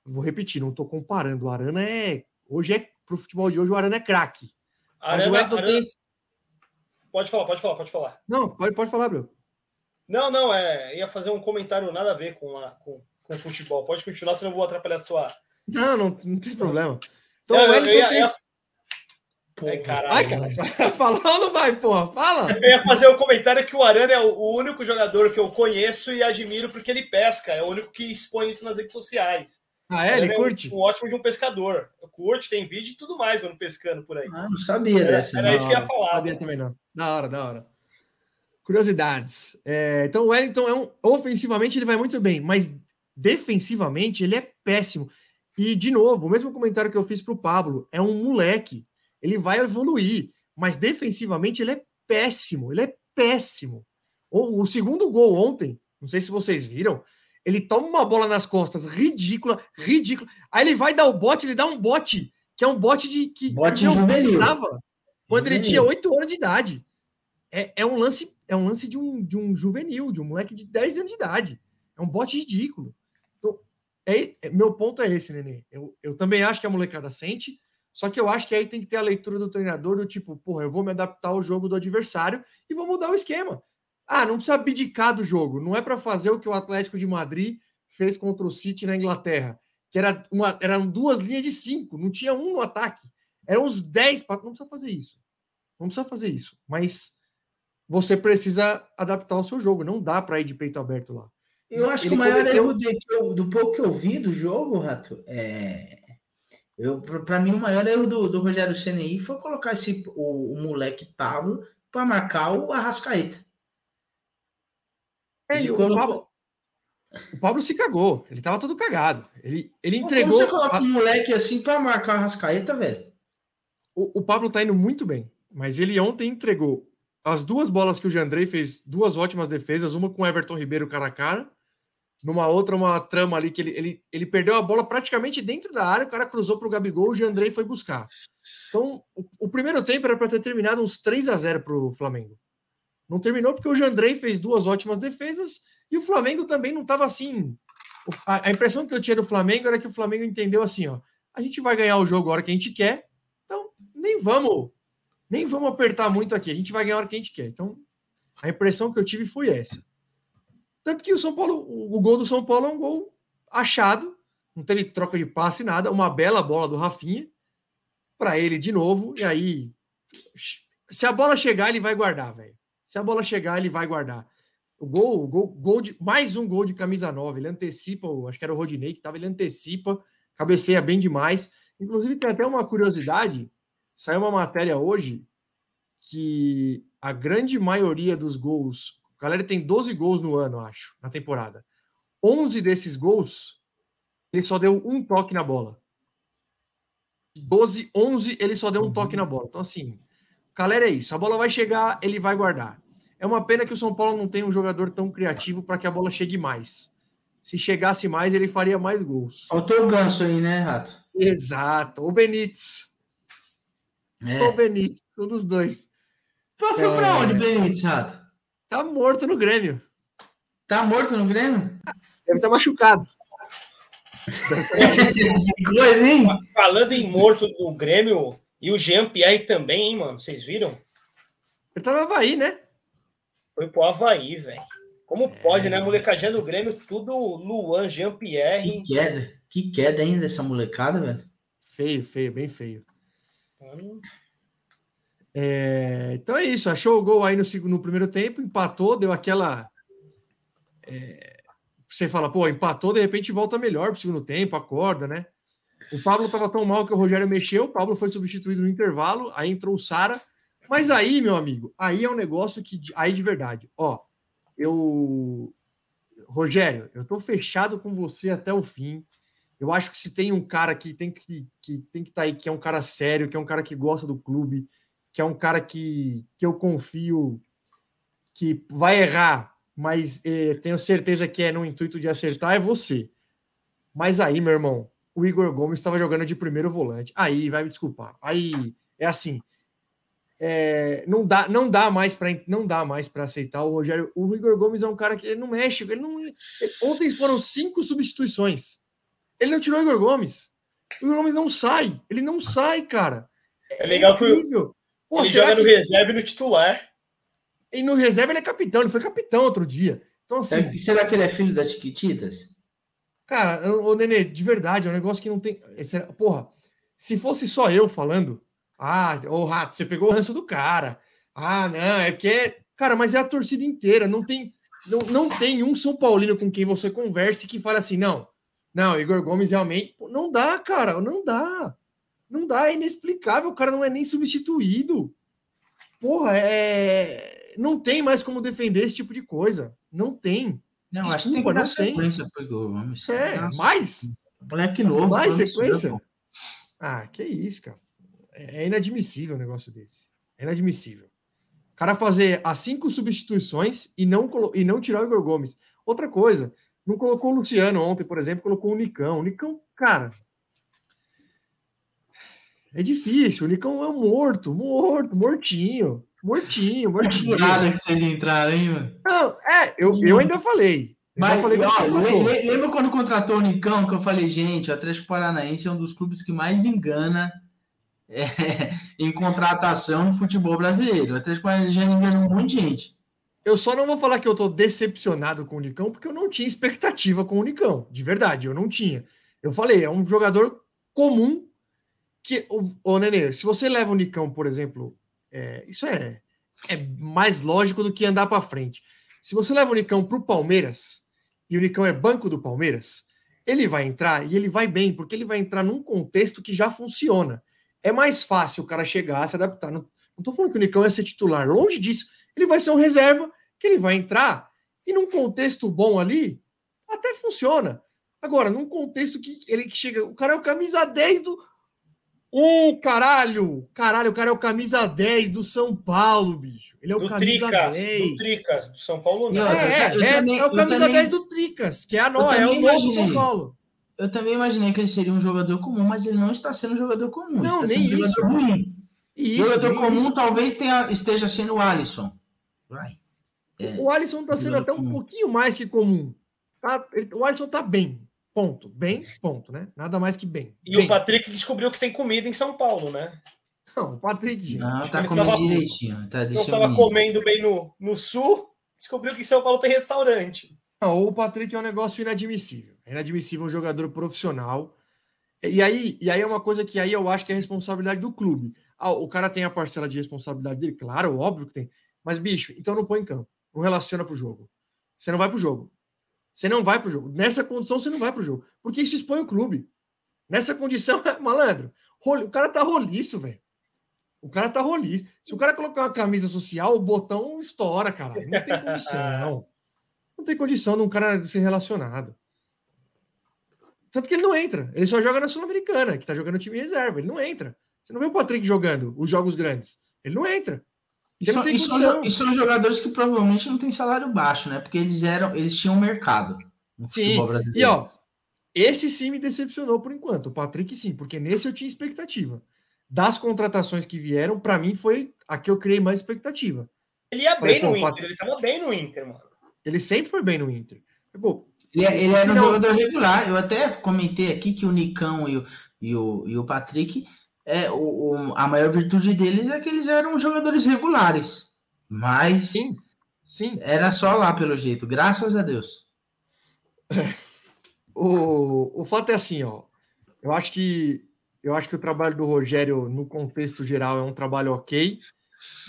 Vou repetir, não estou comparando. O Arana é. Hoje é. Pro futebol de hoje, o Arana é craque. Mas o Arana... tem. Pode falar, pode falar, pode falar. Não, pode, pode falar, Bruno. Não, não, é. Ia fazer um comentário nada a ver com, a, com, com o futebol. Pode continuar, senão eu vou atrapalhar a sua. Não, não, não tem problema. Então, o Wellington ia, tem. Ia Porra. Ai, caralho. Ai, cara, ou não vai, porra? Fala! Eu ia fazer o um comentário que o Arana é o único jogador que eu conheço e admiro porque ele pesca. É o único que expõe isso nas redes sociais. Ah, é? Ele curte? É um, um, ótimo de um pescador. Eu curte, tem vídeo e tudo mais quando pescando por aí. Ah, não sabia era, dessa. Era não, isso que ia falar. Não sabia também não. Da hora, da hora. Curiosidades. É, então, o Wellington é um. Ofensivamente, ele vai muito bem, mas defensivamente, ele é péssimo. E, de novo, o mesmo comentário que eu fiz para o Pablo: é um moleque ele vai evoluir, mas defensivamente ele é péssimo, ele é péssimo. O, o segundo gol ontem, não sei se vocês viram, Ele toma uma bola nas costas, ridícula, ridícula. Aí ele vai dar o bote, ele dá um bote, que é um bote de que Bote juvenil. dava quando ele tinha 8 anos de idade. É, é um lance, é um lance de um, de um juvenil, de um moleque de 10 anos de idade. É um bote ridículo. Então, é, é- meu ponto é esse, Nenê. Eu, eu também acho que a molecada sente, só que eu acho que aí tem que ter a leitura do treinador do tipo, porra, eu vou me adaptar ao jogo do adversário e vou mudar o esquema. Ah, não precisa abdicar do jogo. Não é para fazer o que o Atlético de Madrid fez contra o City na Inglaterra, que era uma, eram duas linhas de cinco, não tinha um no ataque. Eram uns 10, pra- não precisa fazer isso. Não precisa fazer isso. Mas você precisa adaptar o seu jogo. Não dá para ir de peito aberto lá. Eu acho que o maior cometeu- erro do pouco que eu vi do jogo, Rato, é. Eu, para mim, o maior erro do, do Rogério CNI foi colocar esse, o, o moleque Pablo para marcar o Arrascaeta. É, e o, colocou- Pablo, o Pablo se cagou. Ele tava todo cagado. Ele, ele Como entregou. você coloca a- um moleque assim para marcar o Arrascaeta, velho? o, o Pablo tá indo muito bem, mas ele ontem entregou as duas bolas que o Jandrei fez, duas ótimas defesas, uma com o Everton Ribeiro cara a cara, numa outra, uma trama ali que ele, ele, ele perdeu a bola praticamente dentro da área, o cara cruzou para o Gabigol, o Jandrei foi buscar. Então, o, o primeiro tempo era para ter terminado uns 3 a 0 para o Flamengo. Não terminou porque o Jandrei fez duas ótimas defesas e o Flamengo também não estava assim. A, a impressão que eu tinha do Flamengo era que o Flamengo entendeu assim: ó, a gente vai ganhar o jogo a hora que a gente quer, então nem vamos, nem vamos apertar muito aqui, a gente vai ganhar a hora que a gente quer. Então, a impressão que eu tive foi essa. Tanto que o São Paulo, o, gol do São Paulo é um gol achado, não teve troca de passe, nada, uma bela bola do Rafinha para ele de novo, e aí se a bola chegar, ele vai guardar, velho. Se a bola chegar, ele vai guardar. O gol, o gol, gol de mais um gol de camisa 9, ele antecipa, acho que era o Rodinei que tava, ele antecipa, cabeceia bem demais. Inclusive tem até uma curiosidade, saiu uma matéria hoje que a grande maioria dos gols, o galera tem 12 gols no ano, acho, na temporada. 11 desses gols, ele só deu um toque na bola. 12, 11, ele só deu um toque na bola. Então, assim, galera, é isso. A bola vai chegar, ele vai guardar. É uma pena que o São Paulo não tem um jogador tão criativo para que a bola chegue mais. Se chegasse mais, ele faria mais gols. Faltou o ganso aí, né, Rato? Exato. O Benítez. É. O Benítez, um dos dois. Foi, foi pra É. onde, Benítez, Rato? Tá morto no Grêmio. Tá morto no Grêmio? Deve estar machucado. Que coisa, hein? Falando em morto do Grêmio e o Jean Pierre também, hein, mano? Vocês viram? Ele tá no Havaí, né? Foi pro Havaí, velho. Como pode, né? Molecadinha do Grêmio, tudo Luan, Jean Pierre. Que queda. Que queda ainda dessa molecada, velho. Feio, feio, bem feio. Mano, É, então é isso, achou o gol aí no, no primeiro tempo, empatou, deu aquela. é, você fala, pô, empatou, de repente volta melhor pro segundo tempo, acorda, né? O Pablo tava tão mal que o Rogério mexeu, o Pablo foi substituído no intervalo, aí entrou o Sara. Mas aí, meu amigo, aí é um negócio que. Aí de verdade, ó, eu. Rogério, eu tô fechado com você até o fim. Eu acho que se tem um cara que tem que que tem que estar aí, que é um cara sério, que é um cara que gosta do clube, que é um cara que, que eu confio que vai errar, mas eh, tenho certeza que é no intuito de acertar, é você. Mas aí, meu irmão, o Igor Gomes estava jogando de primeiro volante. Aí, vai me desculpar. Aí é assim. é, não dá, não dá mais para não dá mais para aceitar o Rogério. O Igor Gomes é um cara que ele não mexe, ele não. ele- ontem foram cinco substituições. Ele não tirou o Igor Gomes. O Igor Gomes não sai. Ele não sai, cara. É legal que o-. Pô, ele joga no que- reserva e no titular. E no reserva ele é capitão, ele foi capitão outro dia. Então, assim, Será que- Será que ele é filho das Chiquititas? cara, ô Nenê, de verdade, é um negócio que não tem. esse é- Porra, se fosse só eu falando, ah, ô Rato, você pegou o ranço do cara. Ah, não, é porque. é- Cara, mas é a torcida inteira, não tem. Não, não tem um São Paulino com quem você converse que fale assim, não, não, Igor Gomes realmente. Não dá, cara, não dá. Não dá, é inexplicável, o cara não é nem substituído. Porra, é. Não tem mais como defender esse tipo de coisa. Não tem. Não, acho que tem Desculpa, que não tem. sequência pro Igor Gomes. É, Nossa, mais? Moleque novo. Mais sequência? Ah, que isso, cara. É inadmissível um negócio desse. É inadmissível. O cara fazer as cinco substituições e não, e não tirar o Igor Gomes. Outra coisa, Não colocou o Luciano ontem, por exemplo, colocou o Nicão. O Nicão, cara. É difícil. O Nicão é um morto, morto, mortinho. Mortinho, mortinho. Nada que vocês entraram, hein, mano? Não, é, eu, eu ainda falei. Eu Mas, falei que ó, lembra quando contratou o Nicão, que eu falei, gente, o Atlético Paranaense é um dos clubes que mais engana é, em contratação no futebol brasileiro. O Atlético Paranaense já enganou um monte de gente. Eu só não vou falar que eu tô decepcionado com o Nicão, porque eu não tinha expectativa com o Nicão. De verdade, eu não tinha. Eu falei, é um jogador comum que. Ô, ô Nenê, se você leva o Nicão, por exemplo, é, isso é, é mais lógico do que andar para frente. Se você leva o Nicão pro Palmeiras e o Nicão é banco do Palmeiras, ele vai entrar e ele vai bem, porque ele vai entrar num contexto que já funciona. É mais fácil o cara chegar, se adaptar. Não, tô falando que o Nicão é ser titular, longe disso ele vai ser um reserva que ele vai entrar e num contexto bom ali, até funciona. Agora, num contexto que ele chega, o cara é o camisa 10 do. Ô, caralho! Caralho, o cara é o camisa 10 do São Paulo, bicho. Ele é o Do camisa Tricas, 10. do Tricas, do São Paulo não. Outra, É, é, também- é o eu camisa também- 10 do Tricas, que é a nó, é o novo imaginei. São Paulo. Eu também imaginei que ele seria um jogador comum, mas ele não está sendo um jogador comum. Não, está nem sendo um isso. jogador ruim. Isso, jogador nem comum isso. talvez tenha, esteja sendo o Alisson. Vai. É. O Alisson tá sendo Jogador até um comum. pouquinho mais que comum. Tá? Ele- O Alisson tá bem. Ponto. Bem, ponto, né? Nada mais que bem. E Bem. o Patrick descobriu que tem comida em São Paulo, né? Não, o Patrick. Não, Acho tá comendo tava- direitinho. Tá Não ir. comendo bem no, no sul, descobriu que em São Paulo tem restaurante. Não, o Patrick é um negócio inadmissível. É inadmissível um jogador profissional. E aí, e aí é uma coisa que aí eu acho que é responsabilidade do clube. Ah, o cara tem a parcela de responsabilidade dele, claro, óbvio que tem. Mas, bicho, então não põe em campo. Não relaciona pro jogo. Você não vai pro jogo. Você não vai pro jogo. Nessa condição, você não vai pro jogo. Porque isso expõe o clube. Nessa condição, malandro, o cara tá roliço, velho. O cara tá roliço. Se o cara colocar uma camisa social, o botão estoura, cara. Não tem condição. Não tem condição de um cara ser relacionado. Tanto que ele não entra. Ele só joga na Sul-Americana, que tá jogando time reserva. Ele não entra. Você não vê o Patrick jogando os jogos grandes. Ele não entra. E são, tem e são e são jogadores que provavelmente não têm salário baixo, né? Porque eles eram, eles tinham mercado no Sim. futebol brasileiro. E ó, esse sim me decepcionou por enquanto. O Patrick sim, porque nesse eu tinha expectativa. Das contratações que vieram, para mim foi a que eu criei mais expectativa. Ele ia Falei, bem no Inter, Patrick- ele tava bem no Inter, mano. Ele sempre foi bem no Inter. Pô, Ele, ele era um Não. jogador regular. Eu até comentei aqui que o Nicão e o, e o, e o Patrick, é, o, o- a maior virtude deles é que eles eram jogadores regulares. Mas sim, sim. era só lá pelo jeito, graças a Deus. O, o fato é assim, ó. Eu acho que eu acho que o trabalho do Rogério, no contexto geral, é um trabalho ok,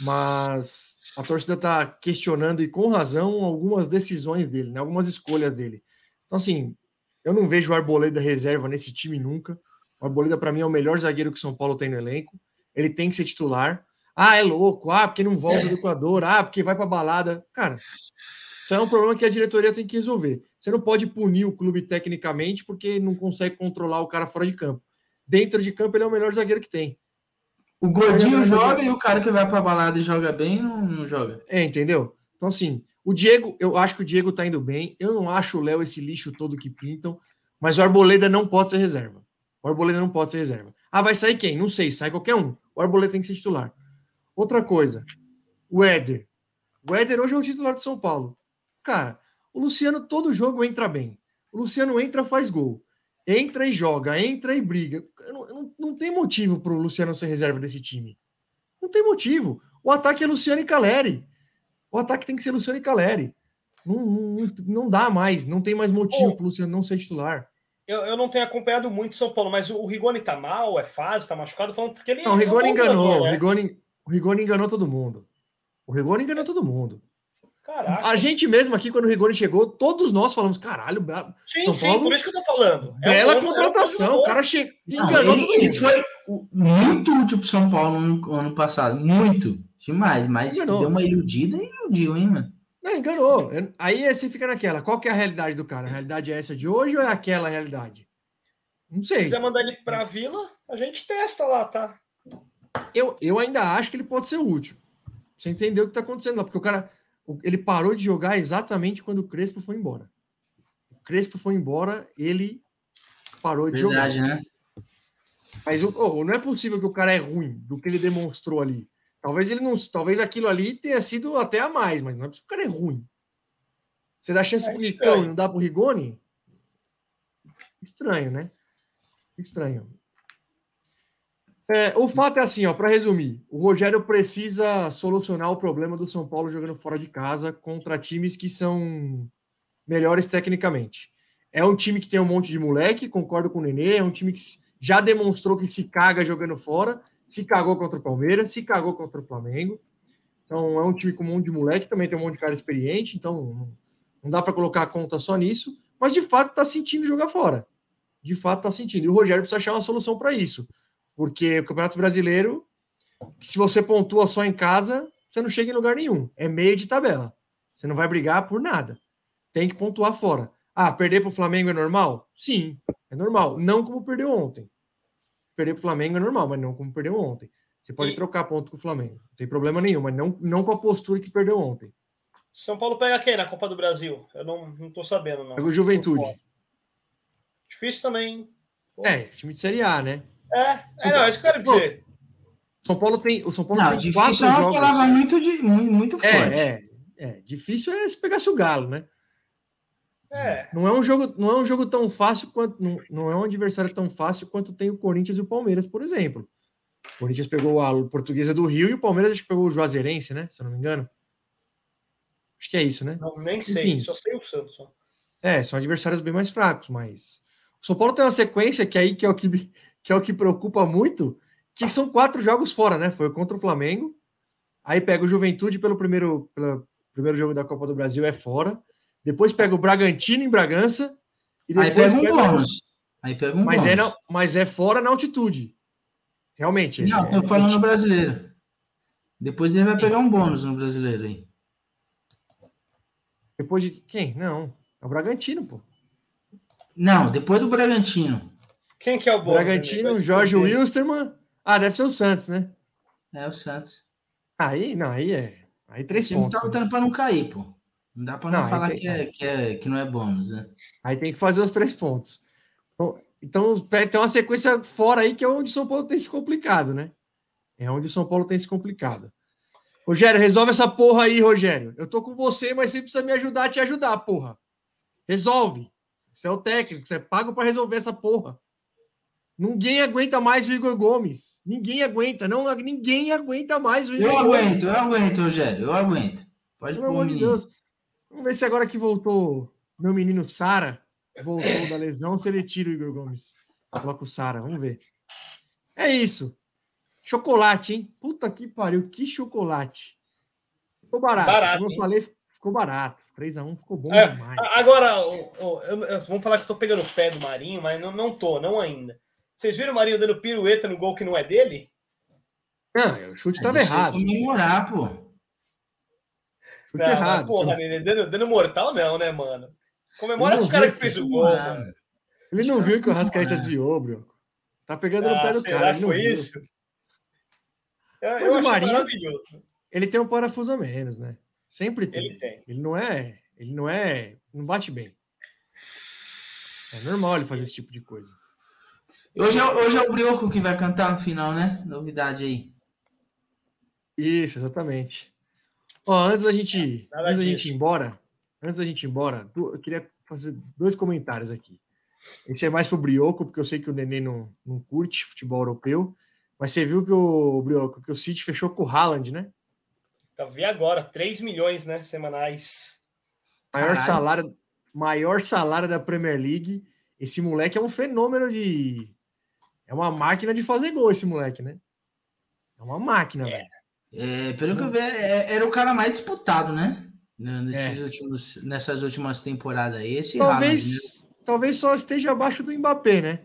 mas a torcida está questionando e com razão algumas decisões dele, né? algumas escolhas dele. Então, assim, eu não vejo o Arboleda reserva nesse time nunca. O Arboleda, para mim, é o melhor zagueiro que o São Paulo tem no elenco. Ele tem que ser titular. Ah, é louco. Ah, porque não volta do Equador. Ah, porque vai para balada. Cara, isso é um problema que a diretoria tem que resolver. Você não pode punir o clube tecnicamente porque não consegue controlar o cara fora de campo. Dentro de campo, ele é o melhor zagueiro que tem. O gordinho joga e o cara que vai pra balada e joga bem não, não joga. É, entendeu? Então, assim, o Diego, eu acho que o Diego tá indo bem. Eu não acho o Léo esse lixo todo que pintam, mas o Arboleda não pode ser reserva. O Arboleda não pode ser reserva. Ah, vai sair quem? Não sei, sai qualquer um. O Arboleda tem que ser titular. Outra coisa, o Éder. O Éder hoje é o titular do São Paulo. Cara, o Luciano todo jogo entra bem. O Luciano entra, faz gol. Entra e joga, entra e briga. Não, não, não tem motivo para o Luciano ser reserva desse time. Não tem motivo. O ataque é Luciano e Caleri. O ataque tem que ser Luciano e Caleri. Não, não, não dá mais, não tem mais motivo para o Luciano não ser titular. Eu, eu não tenho acompanhado muito São Paulo, mas o, o Rigoni tá mal, é fase, tá machucado, falando porque ele Não, o é Rigoni enganou. jogador, O né? Rigoni, o Rigoni enganou todo mundo. O Rigoni enganou todo mundo. Caraca. A gente mesmo aqui, quando o Rigoni chegou, todos nós falamos: caralho, Sim, São sim, Paulo- por isso que eu tô falando. É bela contratação. é um bom O cara che... Não, enganou ele, todo ele mundo. foi o- muito útil pro São Paulo no ano passado. Muito. Demais. Mas Enganou. deu uma iludida e iludiu, hein, mano? Não, enganou. Aí você fica naquela. Qual que é a realidade do cara? A realidade é essa de hoje ou é aquela realidade? Não Se sei. quiser mandar ele pra vila, a gente testa lá, tá? Eu, eu ainda acho que ele pode ser útil. Você entendeu o que está acontecendo lá, porque o cara o- ele parou de jogar exatamente quando o Crespo foi embora. Crespo foi embora, ele parou de Verdade, jogar. né? Mas o- oh, não é possível que o cara é ruim do que ele demonstrou ali. Talvez ele não, talvez aquilo ali tenha sido até a mais, mas não é possível que o cara é ruim. Você dá chance É pro. Ricão e não dá pro Rigoni? Estranho, né? Estranho. É, o fato é assim, ó, para resumir, o Rogério precisa solucionar o problema do São Paulo jogando fora de casa contra times que são melhores tecnicamente. É um time que tem um monte de moleque, concordo com o Nenê, é um time que já demonstrou que se caga jogando fora, se cagou contra o Palmeiras, se cagou contra o Flamengo. Então é um time com um monte de moleque, também tem um monte de cara experiente, então não, dá para colocar a conta só nisso, mas de fato está sentindo jogar fora. De fato está sentindo. E o Rogério precisa achar uma solução para isso. Porque o Campeonato Brasileiro, se você pontua só em casa, você não chega em lugar nenhum. É meio de tabela. Você não vai brigar por nada. Tem que pontuar fora. Ah, perder para o Flamengo é normal? Sim, é normal. Não como perdeu ontem. Perder para o Flamengo é normal, mas não como perdeu ontem. Você pode E- trocar ponto com o Flamengo. Não tem problema nenhum, mas não, não com a postura que perdeu ontem. São Paulo pega quem na Copa do Brasil? Eu não, não tô sabendo, não. Pega o Juventude. Difícil também. hein? É, time de Série A, né? É, é não, é isso que eu quero dizer. São Paulo tem, o São Paulo Não, tem difícil quatro é uma jogos. palavra muito, de, muito, muito forte. É, é, é. Difícil é se pegasse o Galo, né? É. Não é um jogo, não é um jogo tão fácil quanto não, não é um adversário tão fácil quanto tem o Corinthians e o Palmeiras, por exemplo. O Corinthians pegou a Portuguesa do Rio e o Palmeiras acho que pegou o Juazeirense, né? Se eu não me engano. Acho que é isso, né? Não, nem sei, Enfim. só sei o Santos. Só. É, são adversários bem mais fracos, mas o São Paulo tem uma sequência que aí que é o que, que é o que preocupa muito, que são quatro jogos fora, né? Foi contra o Flamengo, aí pega o Juventude pelo primeiro, pelo primeiro jogo da Copa do Brasil é fora, depois pega o Bragantino em Bragança e Aí depois pega um pega- bônus. Aí pega um mas é, bônus. na- mas é fora na altitude. Realmente. Não, é, tô é- falando no brasileiro. Depois ele vai pegar um bônus no brasileiro aí. depois de quem? Não, é o Bragantino, pô. Não, depois do Bragantino. Quem que é o bom? Bragantino, Jorge Wilstermann. Ah, deve ser o Santos, né? É o Santos. Aí, não, aí é. Aí O três time pontos. tá né? lutando pra não cair, pô. Não dá pra não, Não, falar tem- que, é, que, é, que não é bônus, né? Aí tem que fazer os três pontos. Então, então tem uma sequência fora aí que é onde o São Paulo tem se complicado, né? É onde o São Paulo tem se complicado. Rogério, resolve essa porra aí, Rogério. Eu tô com você, mas você precisa me ajudar a te ajudar, porra. Resolve. Você é o técnico, você é pago para resolver essa porra. Ninguém aguenta mais o Igor Gomes. Ninguém aguenta. Não, ninguém aguenta mais o Igor Eu Gomes. aguento, eu aguento, Rogério. Eu aguento. Pode Pelo pôr menino. Deus. Vamos ver se agora que voltou meu menino Sara, voltou da lesão, se ele tira o Igor Gomes. Coloca o Sara, vamos ver. É isso. Chocolate, hein? Puta que pariu, que chocolate. Ficou barato. Barato, Como eu hein? falei, ficou barato. 3x1 ficou bom É, demais. Agora, eu- eu- vamos falar que eu tô pegando o pé do Marinho, mas não, não tô, não ainda. Vocês viram o Marinho dando pirueta no gol que não é dele? Não, o chute estava ele errado. comemorar, pô. Chute Não, errado. porra, Nenê, dando, dando mortal não, né, mano? Comemora com o cara que fez o gol, mano. Ele não viu que o Rascaeta É. desviou, bro. Tá pegando no pé Ah, do cara. foi viu. isso? Eu, Mas eu o Marinho-. Ele tem um parafuso a menos, né? Sempre tem. Ele tem. Ele não é. Ele não é. Não bate bem. É normal ele fazer esse tipo de coisa. Hoje é, hoje é o Brioco que vai cantar no final, né? Novidade aí. Isso, exatamente. Ó, antes da gente, Nada antes da gente ir embora, antes da gente ir embora, eu queria fazer dois comentários aqui. Esse é mais pro Brioco, porque eu sei que o Nenê não, não curte futebol europeu, mas você viu que o Brioco, que o City fechou com o Haaland, né? Tá, vi agora, 3 milhões, né, semanais. Maior Caralho. salário, maior salário da Premier League. Esse moleque é um fenômeno de. É uma máquina de fazer gol, esse moleque, né? É uma máquina, velho. É, pelo que eu vi, é- era o cara mais disputado, né? Nesses É. últimos, nessas últimas temporadas aí. Esse Talvez, Haaland, né? talvez só esteja abaixo do Mbappé, né?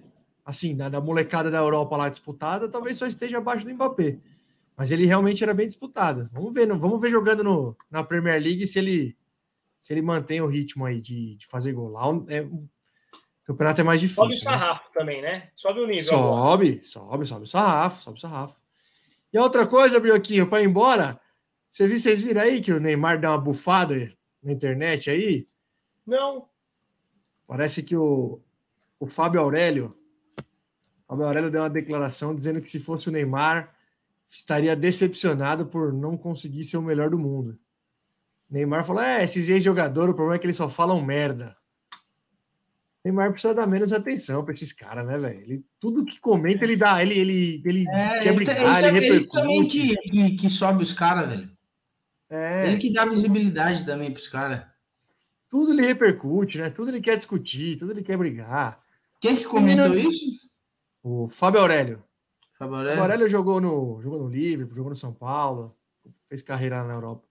Assim, da, da molecada da Europa lá disputada, talvez só esteja abaixo do Mbappé. Mas ele realmente era bem disputado. Vamos ver, não- vamos ver jogando no, na Premier League se ele se ele mantém o ritmo aí de, de fazer gol. Lá é, o campeonato é mais Sobe o difícil. né? sarrafo também, né? Sobe o nível. agora. Sobe, sobe, sobe o sarrafo, sobe o sarrafo. E a outra coisa, Brioquinho, para ir embora, você viu, vocês viram aí que o Neymar deu uma bufada na internet aí? Não. Parece que o, o Fábio Aurélio, Fábio Aurélio deu uma declaração dizendo que se fosse o Neymar, estaria decepcionado por não conseguir ser o melhor do mundo. Neymar falou: é, esses ex-jogadores, o problema é que eles só falam merda. Neymar precisa dar menos atenção para esses caras, né, velho? Ele, tudo que comenta, ele dá, ele, ele, ele É, quer ele, brincar, ele, ele, ele também repercute. que, que, que sobe os caras, velho. É, Ele que dá visibilidade também pros caras. tudo ele repercute, né? Tudo ele quer discutir, tudo ele quer brigar. Quem que comentou Menino- isso? O Fábio Aurélio. Fábio O Aurélio? Aurélio jogou no, jogou no Liverpool, jogou no São Paulo, fez carreira na Europa.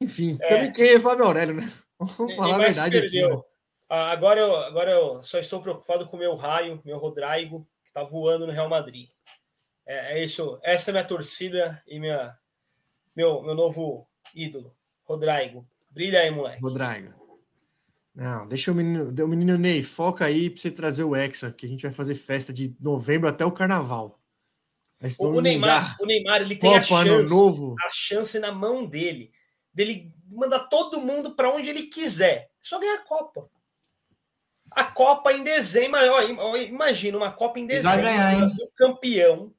Enfim, É. também quem é Fábio Aurélio, né? Vamos falar a verdade aqui. né? Ah, agora, eu, agora eu só estou preocupado com o meu raio, meu Rodrigo, que está voando no Real Madrid. É, é isso. Essa é minha torcida e minha, meu, meu novo ídolo, Rodrigo. Brilha aí, moleque. Rodrigo. Não, deixa o menino, o menino Ney, foca aí pra você trazer o Hexa, que a gente vai fazer festa de novembro até o carnaval. O, o Neymar, o Neymar, ele tem a chance, Novo. a chance na mão dele, dele mandar todo mundo para onde ele quiser. Só ganhar a Copa. A Copa em dezembro, ó, imagina uma Copa em vai dezembro, ganhar, Brasil campeão,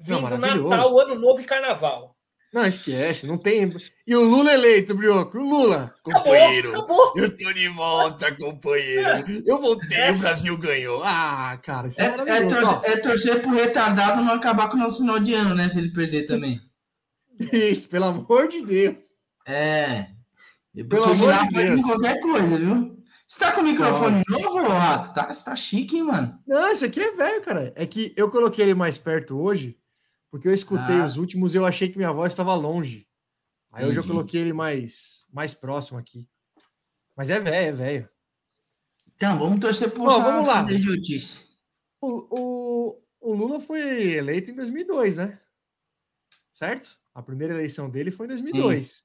Não, vindo maravilhoso. Natal, Ano Novo e Carnaval. Não, esquece, não tem. E o Lula eleito, Brioco, o Lula. Acabou, acabou. eu tô de volta, companheiro. Eu voltei, Essa- o Brasil ganhou. Ah, cara, isso É, é, é, torcer, é torcer pro retardado não acabar com o nosso final de ano, né? Se ele perder também. Isso, pelo amor de Deus. É. Pelo amor de Deus. qualquer coisa, viu? Você tá com o microfone novo, ô Rato? Tá, você tá chique, hein, mano? Não, esse aqui é velho, cara. É que eu coloquei ele mais perto hoje, porque eu escutei Ah. os últimos e eu achei que minha voz estava longe. Aí hoje eu Entendi. coloquei ele mais, mais próximo aqui. Mas é velho, é velho. Então, vamos torcer pro Ó, vamos lá. idiotice. O, o, o Lula foi eleito em 2002, né? Certo? A primeira eleição dele foi em 2002.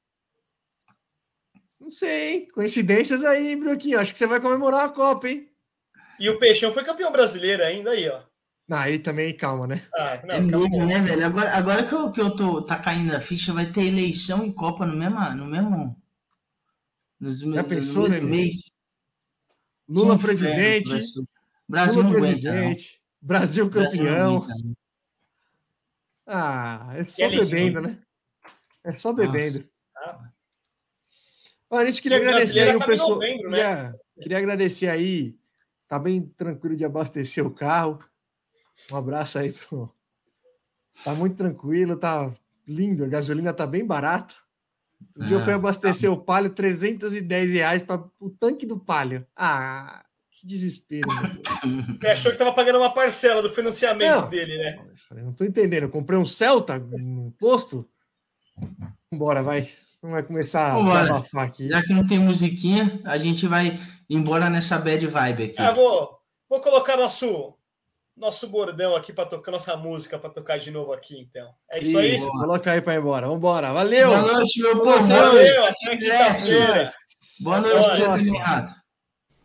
Não sei, hein? Coincidências aí, Brioquinho. Acho que você vai comemorar a Copa, hein? E o Peixão foi campeão brasileiro ainda aí, ó. Não, aí também, calma, né? Ah, não, é mesmo, acabou. né, velho? Agora, agora que, eu, que eu tô tá caindo a ficha, vai ter eleição e Copa no mesmo. No mesmo nos, no pensou, mesmo Nenê? mês. Lula presidente, ser. Brasil Lula não aguenta, presidente, Brasil Brasil campeão. Ah, é só bebendo, né? É só bebendo. Ah, Olha, nisso queria E o agradecer aí o pessoal. novembro, né? queria, queria agradecer aí. Tá bem tranquilo de abastecer o carro. Um abraço aí pro. Tá muito tranquilo, tá lindo. A gasolina tá bem barata. Um dia eu Ah, fui abastecer o Palio, 310 reais para o tanque do Palio. Ah, que desespero, meu Deus. Você achou que tava pagando uma parcela do financiamento Não. dele, né? Eu falei, não tô entendendo. Eu comprei um Celta no posto. Vambora, vai. Vai começar a Vambora. abafar aqui. Já que não tem musiquinha, a gente vai embora nessa bad vibe aqui. Ah, vou, vou colocar nosso nosso bordão aqui para tocar nossa música para tocar de novo aqui, então. É isso aí. Isso, coloca aí para ir embora. Vambora. Valeu! Boa noite, meu povo. Valeu, noite. até quinta-feira. Boa noite, Renato.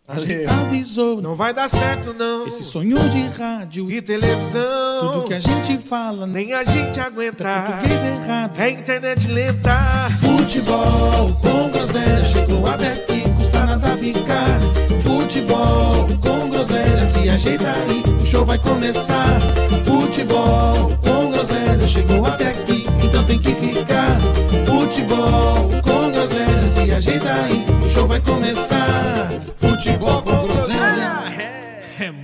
Valeu. Avisou, Não vai dar certo, não. esse sonho de rádio E televisão. tudo que a gente fala nem Nem a gente aguenta. português errado. É internet lenta. Futebol com groselha chegou a aqui, custa nada ficar. Futebol com groselha se ajeita aí, o show vai começar. Futebol com groselha chegou até aqui, então tem que ficar. Futebol com groselha se ajeita aí, o show vai começar. Futebol com groselha. Ah, é.